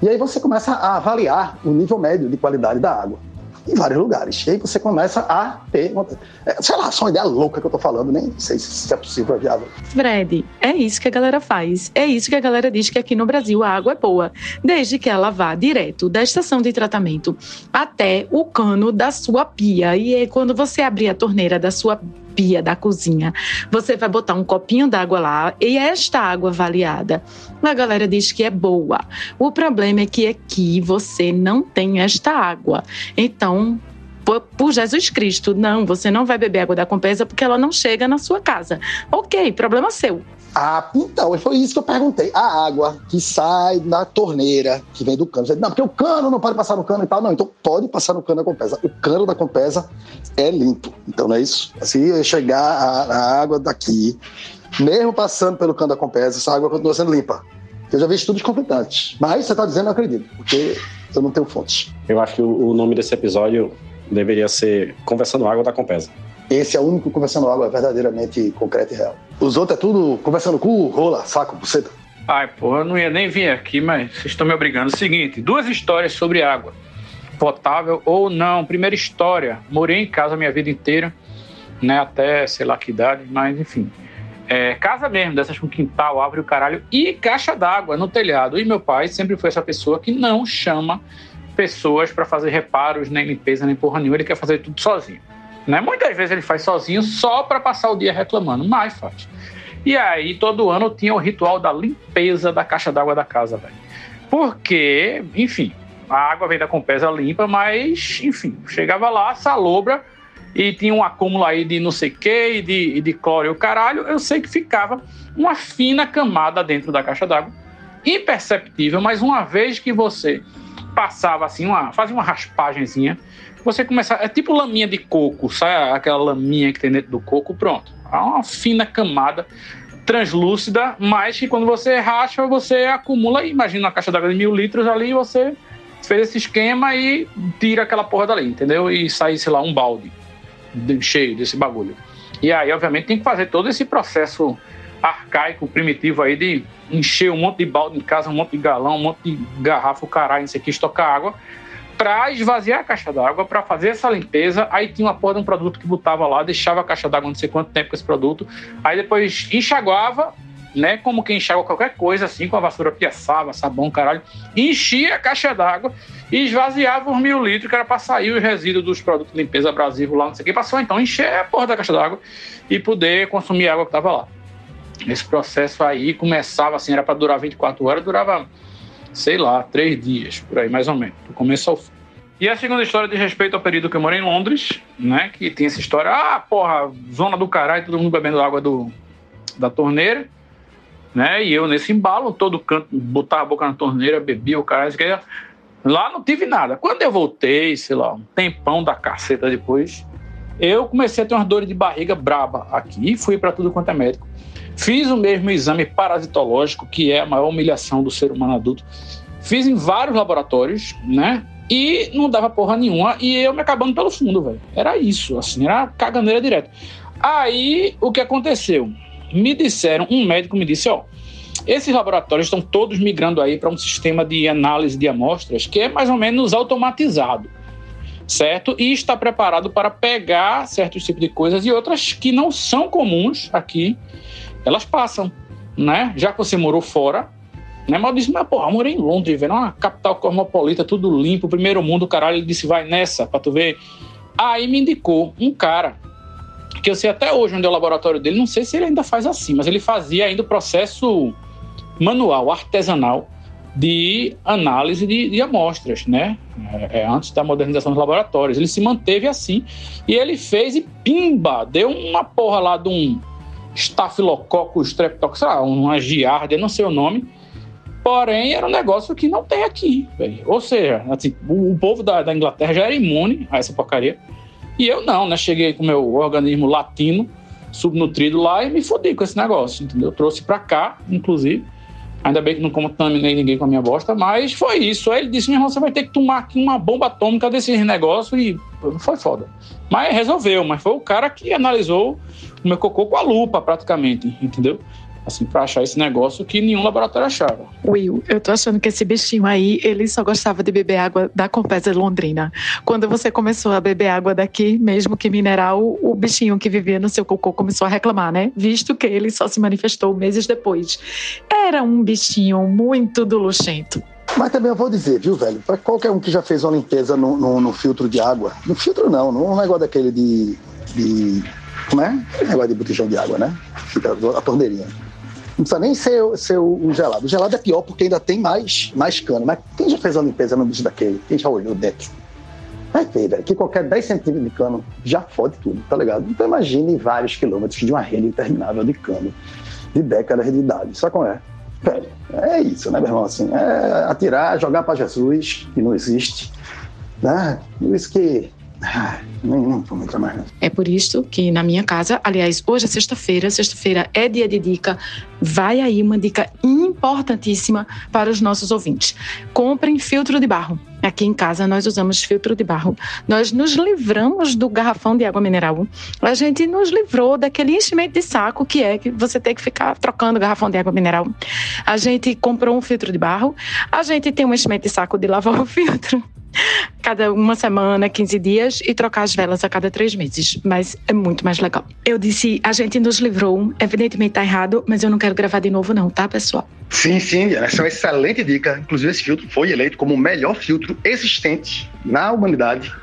E aí você começa a avaliar o nível médio de qualidade da água em vários lugares. E aí você começa a ter, uma, é, sei lá, só uma ideia louca que eu tô falando, nem sei se é possível, é viável. Fred, é isso que a galera faz. É isso que a galera diz que aqui no Brasil a água é boa, desde que ela vá direto da estação de tratamento até o cano da sua pia. E aí, quando você abrir a torneira da sua pia da cozinha. Você vai botar um copinho d'água lá e esta água avaliada, a galera diz que é boa. O problema é que aqui você não tem esta água. Então, por Jesus Cristo, não, você não vai beber água da Compesa porque ela não chega na sua casa. Ok, problema seu. Ah, então, foi isso que eu perguntei. A água que sai da torneira, que vem do cano. Não, porque o cano não pode passar no cano e tal. Não, então pode passar no cano da Compesa. O cano da Compesa é limpo. Então não é isso? Se chegar a, a água daqui, mesmo passando pelo cano da Compesa, essa água continua sendo limpa. Eu já vi estudos conflitantes. Mas você está dizendo, eu acredito, porque eu não tenho fontes. Eu acho que o, o nome desse episódio deveria ser Conversando Água da Compesa. Esse é o único Conversando Água verdadeiramente concreto e real. Os outros é tudo conversando com rola, saco, buceta. Ai, porra, eu não ia nem vir aqui, mas vocês estão me obrigando. Seguinte, duas histórias sobre água. Potável ou não. Primeira história, morei em casa a minha vida inteira, né? Até sei lá que idade, mas enfim. É, casa mesmo, dessas com quintal, árvore, o caralho, e caixa d'água no telhado. E meu pai sempre foi essa pessoa que não chama pessoas para fazer reparos, nem limpeza, nem porra nenhuma, ele quer fazer tudo sozinho. Né? Muitas vezes ele faz sozinho só para passar o dia reclamando, mas faz. E aí, todo ano tinha o ritual da limpeza da caixa d'água da casa, velho. Porque, enfim, a água vem da Compesa limpa, mas, enfim, chegava lá, salobra, e tinha um acúmulo aí de não sei o que, de, de cloro e o caralho. Eu sei que ficava uma fina camada dentro da caixa d'água, imperceptível, mas uma vez que você passava assim, uma, fazia uma raspagenzinha, você começa. É tipo laminha de coco, sabe? Aquela laminha que tem dentro do coco, pronto. É uma fina camada translúcida, mas que quando você racha, você acumula. Imagina uma caixa d'água de mil litros ali, você fez esse esquema e tira aquela porra dali, entendeu? E sai, sei lá, um balde cheio desse bagulho. E aí, obviamente, tem que fazer todo esse processo arcaico, primitivo aí de encher um monte de balde em casa, um monte de galão, um monte de garrafa, o caralho, não sei o que, estocar água, para esvaziar a caixa d'água, para fazer essa limpeza. Aí tinha uma porra de um produto que botava lá, deixava a caixa d'água não sei quanto tempo com esse produto, aí depois enxaguava, né, como quem enxágua qualquer coisa, assim, com a vassoura piaçava, sabão, caralho, enchia a caixa d'água e esvaziava os mil litros que era para sair os resíduos dos produtos de limpeza abrasivo lá, não sei o que, passou então encher a porra da caixa d'água e poder consumir a água que tava lá. Esse processo aí começava assim, era para durar 24 horas, durava, sei lá, três dias, por aí, mais ou menos, do começo ao fim. E a segunda história de respeito ao período que eu morei em Londres, né? Que tem essa história, ah, porra, zona do caralho, todo mundo bebendo água do, da torneira, né? E eu nesse embalo, todo canto, botava a boca na torneira, bebia o caralho, que Lá não tive nada. Quando eu voltei, sei lá, um tempão da caceta depois, eu comecei a ter umas dores de barriga braba aqui fui para tudo quanto é médico. Fiz o mesmo exame parasitológico, que é a maior humilhação do ser humano adulto. Fiz em vários laboratórios, né? E não dava porra nenhuma. E eu me acabando pelo fundo, velho. Era isso, assim, era caganeira direto. Aí, o que aconteceu? Me disseram, um médico me disse, ó, esses laboratórios estão todos migrando aí para um sistema de análise de amostras que é mais ou menos automatizado, certo? E está preparado para pegar certos tipos de coisas e outras que não são comuns aqui elas passam, né? Já que você morou fora, né? Eu disse, mas porra, eu morei em Londres, velho, uma capital cosmopolita, tudo limpo, primeiro mundo, caralho. Ele disse, vai nessa, pra tu ver. Aí me indicou um cara, que eu sei até hoje onde é o laboratório dele, não sei se ele ainda faz assim, mas ele fazia ainda o processo manual, artesanal, de análise de, de amostras, né? É, é, antes da modernização dos laboratórios. Ele se manteve assim e ele fez e pimba, deu uma porra lá de um Staphylococcus streptococcus, sei lá, uma giardia, não sei o nome. Porém, era um negócio que não tem aqui. Véio. Ou seja, assim, o, o, povo da, da, Inglaterra já era imune a essa porcaria. E eu não, né? Cheguei com meu organismo latino, subnutrido lá e me fodi com esse negócio, entendeu? Eu trouxe para cá, inclusive. Ainda bem que não contaminei ninguém com a minha bosta, mas foi isso. Aí ele disse: meu irmão, você vai ter que tomar aqui uma bomba atômica desses negócios e foi foda. Mas resolveu, mas foi o cara que analisou meu cocô com a lupa, praticamente, entendeu? Assim, pra achar esse negócio que nenhum laboratório achava. Will, eu tô achando que esse bichinho aí, ele só gostava de beber água da Compesa Londrina. Quando você começou a beber água daqui, mesmo que mineral, o bichinho que vivia no seu cocô começou a reclamar, né? Visto que ele só se manifestou meses depois. Era um bichinho muito do luxento. Mas também eu vou dizer, viu, velho? Para qualquer um que já fez uma limpeza no, no, no filtro de água, no filtro não, num negócio daquele de, de como é? Negócio de botijão de água, né? Fica a torneirinha. Não precisa nem ser, ser o, gelado. O gelado é pior porque ainda tem mais, mais cano. Mas quem já fez uma limpeza no bicho daquele? Quem já olhou dentro? Vai ver, velho, que qualquer 10 centímetros de cano já fode tudo, tá ligado? Então imagine vários quilômetros de uma rede interminável de cano de décadas de idade. Só como é? Velho, é isso, né, meu irmão? Assim, é atirar, jogar para Jesus, que não existe. Né? Por isso que ah, nem, nem vou mais. É por isso que na minha casa, aliás, hoje é sexta-feira, sexta-feira é dia de dica. Vai aí uma dica importantíssima para os nossos ouvintes. Comprem filtro de barro. Aqui em casa nós usamos filtro de barro. Nós nos livramos do garrafão de água mineral. A gente nos livrou daquele enchimento de saco que é que você tem que ficar trocando garrafão de água mineral. A gente comprou um filtro de barro. A gente tem um enchimento de saco de lavar o filtro [laughs] cada uma semana, 15 dias e trocar as velas a cada três meses. Mas é muito mais legal. Eu disse, a gente nos livrou, evidentemente tá errado, mas eu não quero gravar de novo, não, tá, pessoal? Sim, sim, essa é uma excelente dica. Inclusive, esse filtro foi eleito como o melhor filtro existente na humanidade.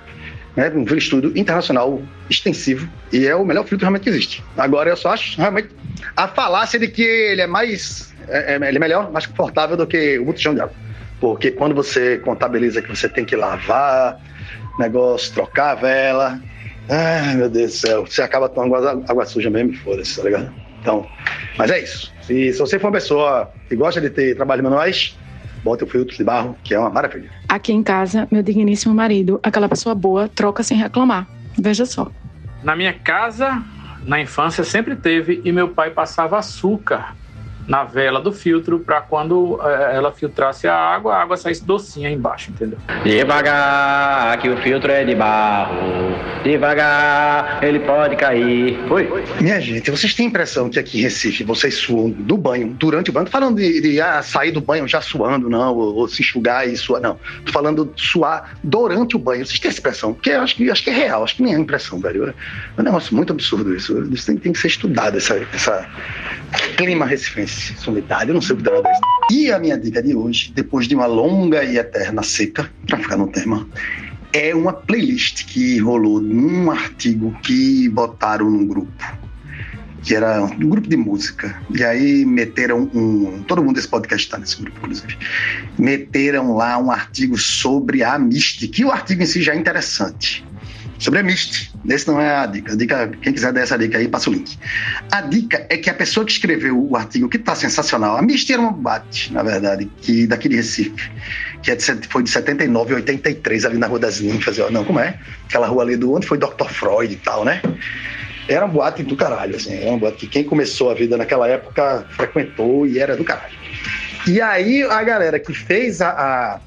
Né, um estudo internacional extensivo e é o melhor filtro realmente que existe. Agora, eu só acho realmente a falácia de que ele é mais, é, é ele é melhor, mais confortável do que o botijão de água. Porque quando você contabiliza que você tem que lavar, negócio, trocar a vela, ai meu Deus do céu, você acaba tomando água, água suja mesmo, foda-se, tá ligado? Então, mas é isso. Se, se você for uma pessoa que gosta de ter trabalhos manuais, bote o filtro de barro, que é uma maravilha. Aqui em casa, meu digníssimo marido, aquela pessoa boa, troca sem reclamar. Veja só. Na minha casa, na infância, sempre teve e meu pai passava açúcar na vela do filtro para quando é, ela filtrasse a água, a água saísse docinha embaixo, entendeu? Devagar, que o filtro é de barro. Devagar, ele pode cair. Oi. Minha gente, vocês têm a impressão que aqui em Recife vocês suam do banho, durante o banho? Não tô falando de, de ah, sair do banho já suando, não, ou, ou se enxugar e suar, não. Tô falando de suar durante o banho. Vocês têm essa impressão? Porque eu acho que, acho que é real, acho que nem é impressão, velho. É um negócio muito absurdo isso. Isso tem, tem que ser estudado, essa, essa clima recifense, eu não sei o que desse. E a minha dica de hoje, depois de uma longa e eterna seca, para ficar no tema, é uma playlist que rolou num artigo que botaram num grupo. Que era um grupo de música. E aí meteram um. Todo mundo desse podcast está nesse grupo, inclusive. Meteram lá um artigo sobre a Mystic, que o artigo em si já é interessante sobre a Mist. Esse não é a dica. A dica, quem quiser dar essa dica aí, passa o link. A dica é que a pessoa que escreveu o artigo, que está sensacional, a Mist era uma bate, na verdade, que daqui de Recife, que é de, foi de 79 a 83, ali na Rua das Ninfas. Não, como é? Aquela rua ali do onde foi Dr. Freud e tal, né? Era uma boate do caralho, assim. Era uma boate que quem começou a vida naquela época frequentou e era do caralho. E aí a galera que fez a, a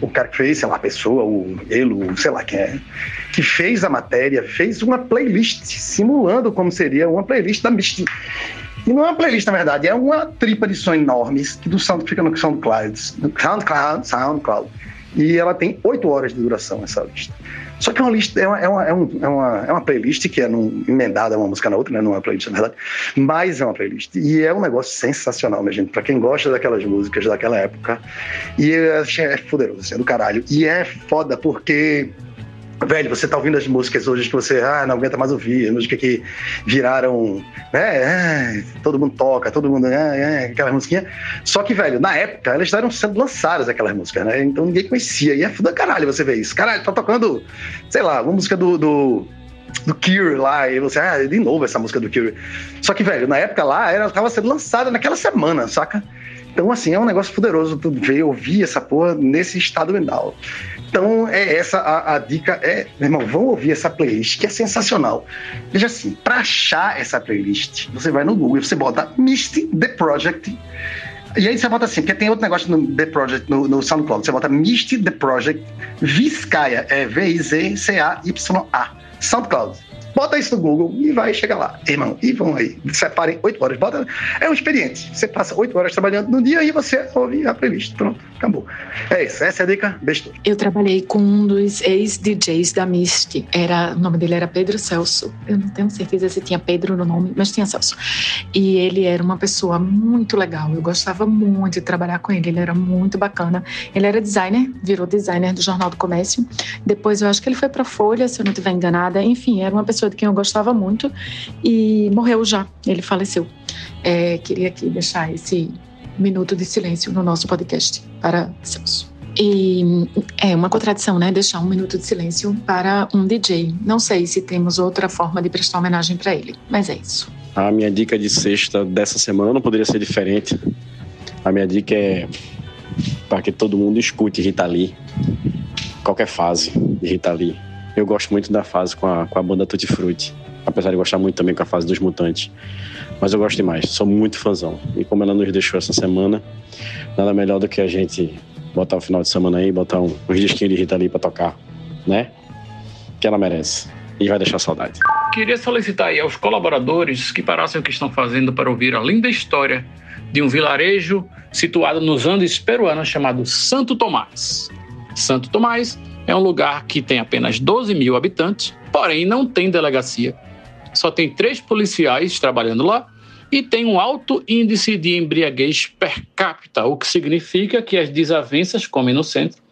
o cara que fez, sei lá, a pessoa, o ele, o, sei lá quem é, que fez a matéria, fez uma playlist simulando como seria uma playlist da Misty. E não é uma playlist, na verdade, é uma tripa de sons enormes que do sound fica no SoundCloud, SoundCloud, SoundCloud. E ela tem oito horas de duração, essa lista. Só que é uma lista, é uma, é uma, é é uma, é uma playlist que é num, emendada uma música na outra, né? Não é uma playlist, na verdade. Mas é uma playlist. E é um negócio sensacional, minha gente. Pra quem gosta daquelas músicas daquela época. E é, é poderoso, assim, é do caralho. E é foda porque Velho, você tá ouvindo as músicas hoje que você ah, não aguenta mais ouvir, músicas que viraram, né? É, todo mundo toca, todo mundo, é, aquelas musiquinhas. Só que, velho, na época elas estavam sendo lançadas aquelas músicas, né? Então ninguém conhecia. E é foda caralho você ver isso. Caralho, tá tocando, sei lá, uma música do, do do Cure lá, e você, ah, de novo essa música do Cure. Só que, velho, na época lá, ela tava sendo lançada naquela semana, saca? Então, assim, é um negócio poderoso tu ver, ouvir essa porra nesse estado mental. Então, é essa a, a, dica. É, meu irmão, vão ouvir essa playlist que é sensacional. Veja assim, para achar essa playlist, você vai no Google você bota Misty The Project. E aí você bota assim, porque tem outro negócio no The Project, no, no SoundCloud. Você bota Misty The Project Vizcaya, é V-I-Z-C-A-Y-A. SoundCloud. Bota isso no Google e vai chegar lá, irmão. E vão aí, separem oito horas. Bota, é um experiente. Você passa oito horas trabalhando no dia e você ouve a playlist. Pronto, acabou. É isso, essa é a dica besta. Eu trabalhei com um dos ex-DJs da Misty. Era, o nome dele era Pedro Celso. Eu não tenho certeza se tinha Pedro no nome, mas tinha Celso. E ele era uma pessoa muito legal. Eu gostava muito de trabalhar com ele. Ele era muito bacana. Ele era designer, virou designer do Jornal do Comércio. Depois eu acho que ele foi para Folha, se eu não estiver enganada. Enfim, era uma pessoa pessoa de quem eu gostava muito e morreu já, ele faleceu. É, queria aqui deixar esse minuto de silêncio no nosso podcast para Celso. E é uma contradição, né? Deixar um minuto de silêncio para um DJ. Não sei se temos outra forma de prestar homenagem para ele, mas é isso. A minha dica de sexta dessa semana não poderia ser diferente. A minha dica é para que todo mundo escute Rita Lee, qualquer fase de Rita Lee. Eu gosto muito da fase com a, com a banda Tutti Frutti, apesar de gostar muito também com a fase dos Mutantes. Mas eu gosto demais, sou muito fãzão. E como ela nos deixou essa semana, nada melhor do que a gente botar o final de semana aí, botar um, uns disquinhos de Rita ali pra tocar, né? Que ela merece. E vai deixar saudade. Queria solicitar aí aos colaboradores que parassem o que estão fazendo para ouvir a linda história de um vilarejo situado nos Andes peruanos chamado Santo Tomás. Santo Tomás é um lugar que tem apenas 12 mil habitantes, porém não tem delegacia. Só tem três policiais trabalhando lá e tem um alto índice de embriaguez per capita, o que significa que as desavenças comem no centro.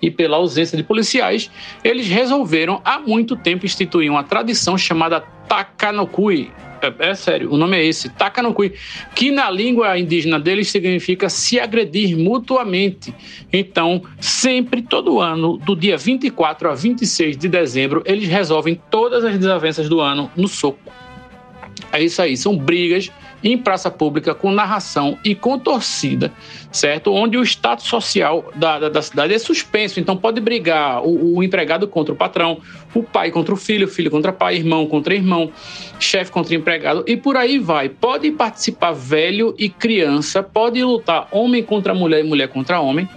E pela ausência de policiais, eles resolveram há muito tempo instituir uma tradição chamada Takanokui, é, é, sério, o nome é esse, Takanokui, que na língua indígena deles significa se agredir mutuamente. Então, sempre, todo ano, do dia 24 a 26 de dezembro, eles resolvem todas as desavenças do ano no soco. É isso aí, são brigas em praça pública com narração e com torcida, certo? Onde o status social da, da, da cidade é suspenso. Então pode brigar o, o, empregado contra o patrão, o pai contra o filho, o filho contra pai, irmão contra irmão, chefe contra empregado e por aí vai. Pode participar velho e criança, pode lutar homem contra mulher e mulher contra homem.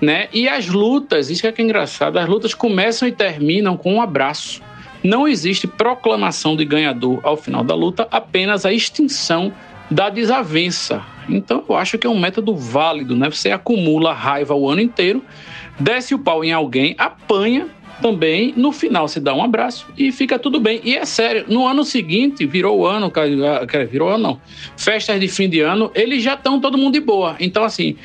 Né? E as lutas, isso que é, engraçado, as lutas começam e terminam com um abraço. Não existe proclamação de ganhador ao final da luta, apenas a extinção da desavença. Então eu acho que é um método válido, né? Você acumula raiva o ano inteiro, desce o pau em alguém, apanha também, no final se dá um abraço e fica tudo bem. E é sério, no ano seguinte, virou o ano, virou ano não, festas de fim de ano, eles já estão todo mundo de boa. Então assim,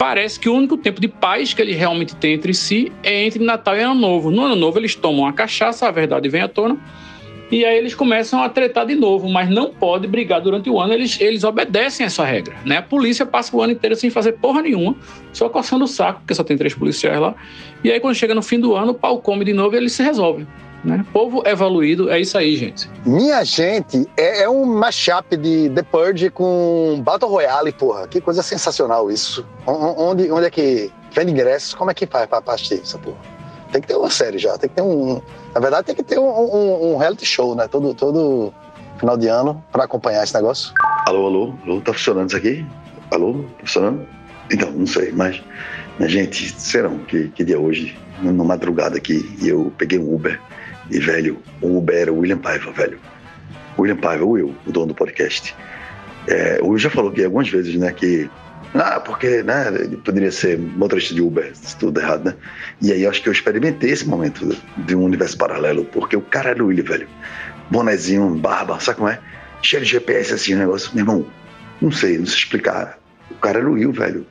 parece que o único tempo de paz que eles realmente têm entre si é entre Natal e Ano Novo. No Ano Novo eles tomam uma cachaça, a verdade vem à tona, e aí eles começam a tretar de novo, mas não pode brigar durante o ano, eles, eles obedecem essa regra. Né? A polícia passa o ano inteiro sem fazer porra nenhuma, só coçando o saco, porque só tem três policiais lá, e aí quando chega no fim do ano, o pau come de novo e eles se resolvem. Né? Povo evoluído, é isso aí, gente. Minha gente, é, é, um mashup de The Purge com Battle Royale, porra. Que coisa sensacional isso. Onde, onde é que vende ingressos? Como é que faz pra assistir essa porra? Tem que ter uma série já, tem que ter um. Na verdade, tem que ter um, um, um reality show, né? Todo, todo final de ano para acompanhar esse negócio. Alô, alô, alô, tá funcionando isso aqui? Alô, tá funcionando? Então, não sei, mas, gente, serão que, que dia hoje, na madrugada aqui, e eu peguei um Uber e, velho, o Uber era o William Paiva, velho. William Paiva, o Will, o dono do podcast. É, o Will já falou aqui algumas vezes, né, que. Ah, porque, né, poderia ser motorista de Uber, tudo errado, né? E aí eu acho que eu experimentei esse momento de um universo paralelo, porque o cara era o William, velho. Bonezinho, barba, sabe como é? Cheio de GPS assim, negócio. Meu irmão, não sei, não sei explicar. O cara era o Will, velho.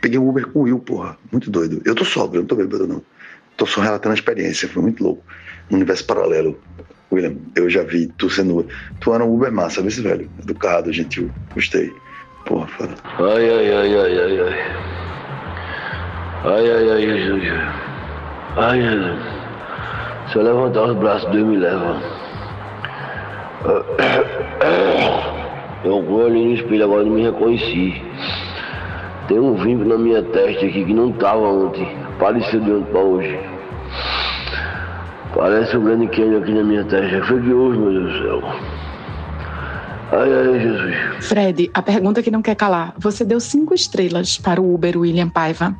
Peguei um Uber com o Will, porra. Muito doido. Eu tô sóbrio, eu não tô bebendo, não. Tô só relatando a experiência, foi muito louco um universo paralelo. William, eu já vi tu sendo. Tu era um Uber massa, vê se velho. Educado, gentil. Gostei. Porra, foda. Ai, ai, ai, ai, ai, ai. Ai, ai, ai, Jesus. Ai, Jesus. Se eu levantar os braços, Deus me leva. Eu olhei no espelho agora não me reconheci. Tem um vínculo na minha testa aqui que não tava ontem. De ontem pra hoje. Parece um grande Canyon aqui na minha testa. Foi de hoje, meu Deus do céu. Ai, ai, Jesus. Fred, a pergunta que não quer calar. Você deu cinco estrelas para o Uber William Paiva.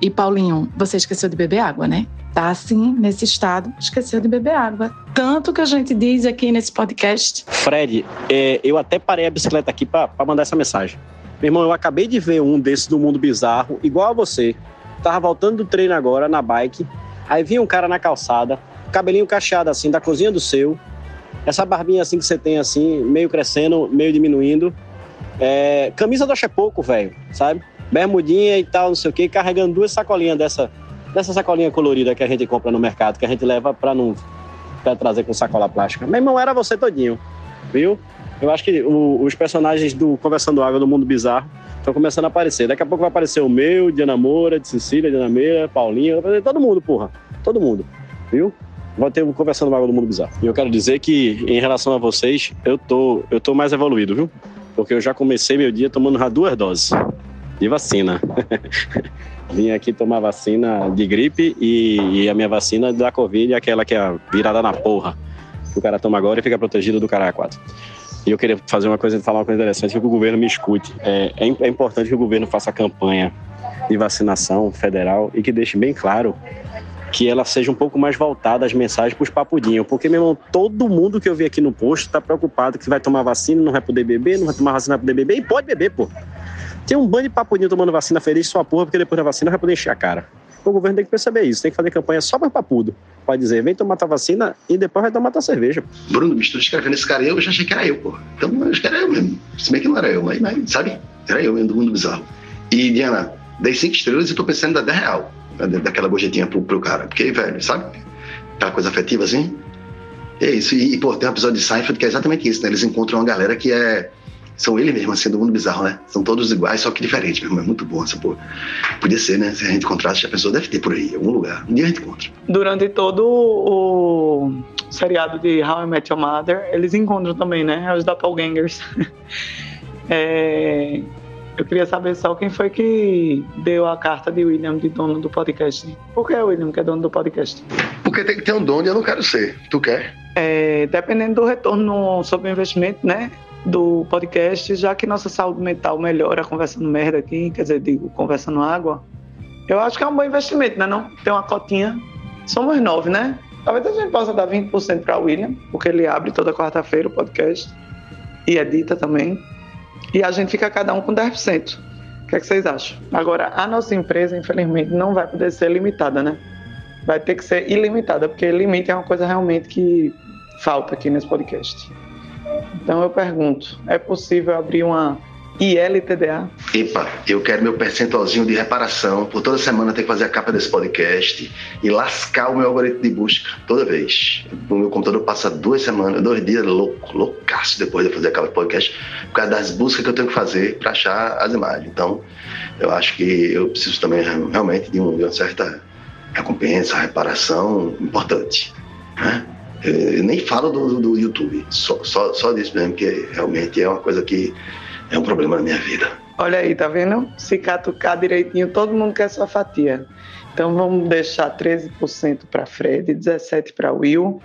E Paulinho, você esqueceu de beber água, né? Tá assim, nesse estado, esqueceu de beber água. Tanto que a gente diz aqui nesse podcast. Fred, é, eu até parei a bicicleta aqui para mandar essa mensagem. Meu irmão, eu acabei de ver um desses do mundo bizarro, igual a você. Tava voltando do treino agora na bike. Aí vinha um cara na calçada, cabelinho cacheado assim, da cozinha do seu. Essa barbinha assim que você tem assim, meio crescendo, meio diminuindo. É, camisa do pouco, velho, sabe? Bermudinha e tal, não sei o quê, carregando duas sacolinhas dessa, dessa sacolinha colorida que a gente compra no mercado, que a gente leva pra não pra trazer com sacola plástica. Meu irmão, era você todinho, viu? Eu acho que o, os personagens do Conversando Água do Mundo Bizarro estão começando a aparecer. Daqui a pouco vai aparecer o meu, Diana Moura, de Cecília, Diana Meira, Paulinha, todo mundo, porra. Todo mundo, viu? vai ter um conversando água do mundo bizarro. E eu quero dizer que, em relação a vocês, eu tô, eu tô mais evoluído, viu? Porque eu já comecei meu dia tomando já duas doses de vacina. [laughs] Vim aqui tomar vacina de gripe e, e, a minha vacina da Covid, aquela que é virada na porra. Que o cara toma agora e fica protegido do cara 4. E eu queria fazer uma coisa, falar uma coisa interessante, que o governo me escute. É, é, é importante que o governo faça campanha de vacinação federal e que deixe bem claro que ela seja um pouco mais voltada às mensagens para os papudinhos. Porque, meu irmão, todo mundo que eu vi aqui no posto está preocupado que vai tomar vacina, não vai poder beber, não vai tomar vacina, não vai poder beber, e pode beber, pô. Tem um bando de papudinho tomando vacina feliz sua porra, porque depois da vacina vai poder encher a cara. O governo tem que perceber isso, tem que fazer campanha só para papudo. Pode dizer, vem tomar tua vacina e depois vai tomar tua cerveja. Bruno, me estou escrevendo esse cara eu já achei que era eu, pô. Então, eu acho que era eu mesmo. Se bem que não era eu, mas, mas sabe? Era eu mesmo, do mundo bizarro. E, Diana, dei cinco estrelas e tô pensando em dar 10 real daquela gorjetinha pro, pro cara. Porque, velho, sabe? Aquela coisa afetiva assim. É isso. E, pô, tem um episódio de Seinfeld que é exatamente isso, né? Eles encontram uma galera que é. São ele mesmo, assim, do mundo bizarro, né? São todos iguais, só que diferentes, meu irmão. É muito bom essa porra. Podia ser, né? Se a gente encontrasse, a pessoa deve ter por aí, em algum lugar. Um dia a gente encontra. Durante todo o seriado de How I Met Your Mother, eles encontram também, né? Os doppelgangers. [laughs] É, eu queria saber só quem foi que deu a carta de William de dono do podcast. Por que é o William que é dono do podcast? Porque tem que ter um dono e eu não quero ser. Tu quer? É, dependendo do retorno sobre o investimento, né? Do podcast, já que nossa saúde mental melhora conversando merda aqui, quer dizer, digo, conversando água, eu acho que é um bom investimento, né? Não? Tem uma cotinha. Somos nove, né? Talvez a gente possa dar 20% para o William, porque ele abre toda quarta-feira o podcast e edita também. E a gente fica cada um com 10%. O que, é que vocês acham? Agora, a nossa empresa, infelizmente, não vai poder ser limitada, né? Vai ter que ser ilimitada, porque limite é uma coisa realmente que falta aqui nesse podcast. Então eu pergunto, é possível abrir uma ILTDA? Epa, eu quero meu percentualzinho de reparação por toda semana ter que fazer a capa desse podcast e lascar o meu algoritmo de busca toda vez. O meu computador passa duas semanas, dois dias louco, loucaço depois de fazer a capa do podcast, por causa das buscas que eu tenho que fazer para achar as imagens. Então, eu acho que eu preciso também realmente de, um, de uma certa recompensa, reparação importante. Né? Eu nem falo do, do YouTube, só, só, só disso mesmo, que realmente é uma coisa que é um problema na minha vida. Olha aí, tá vendo? Se catucar direitinho, todo mundo quer sua fatia. Então vamos deixar 13% para Fred, 17% para Will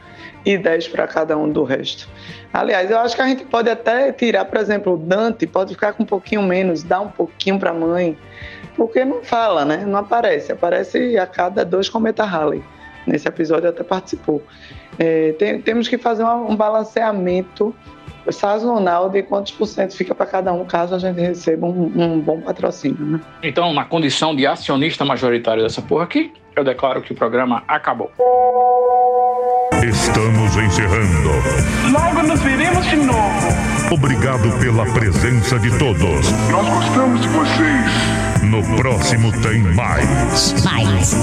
e 10% para cada um do resto. Aliás, eu acho que a gente pode até tirar, por exemplo, o Dante, pode ficar com um pouquinho menos, dar um pouquinho para a mãe, porque não fala, né? Não aparece. Aparece a cada dois cometa Halley. Nesse episódio até participou. É, tem, temos que fazer um, um balanceamento sazonal de quantos por cento fica para cada um, caso a gente receba um, um, bom patrocínio, né? Então, na condição de acionista majoritário dessa porra aqui, eu declaro que o programa acabou. Estamos encerrando. Logo nos veremos de novo. Obrigado pela presença de todos. Nós gostamos de vocês. No próximo tem mais. Mais.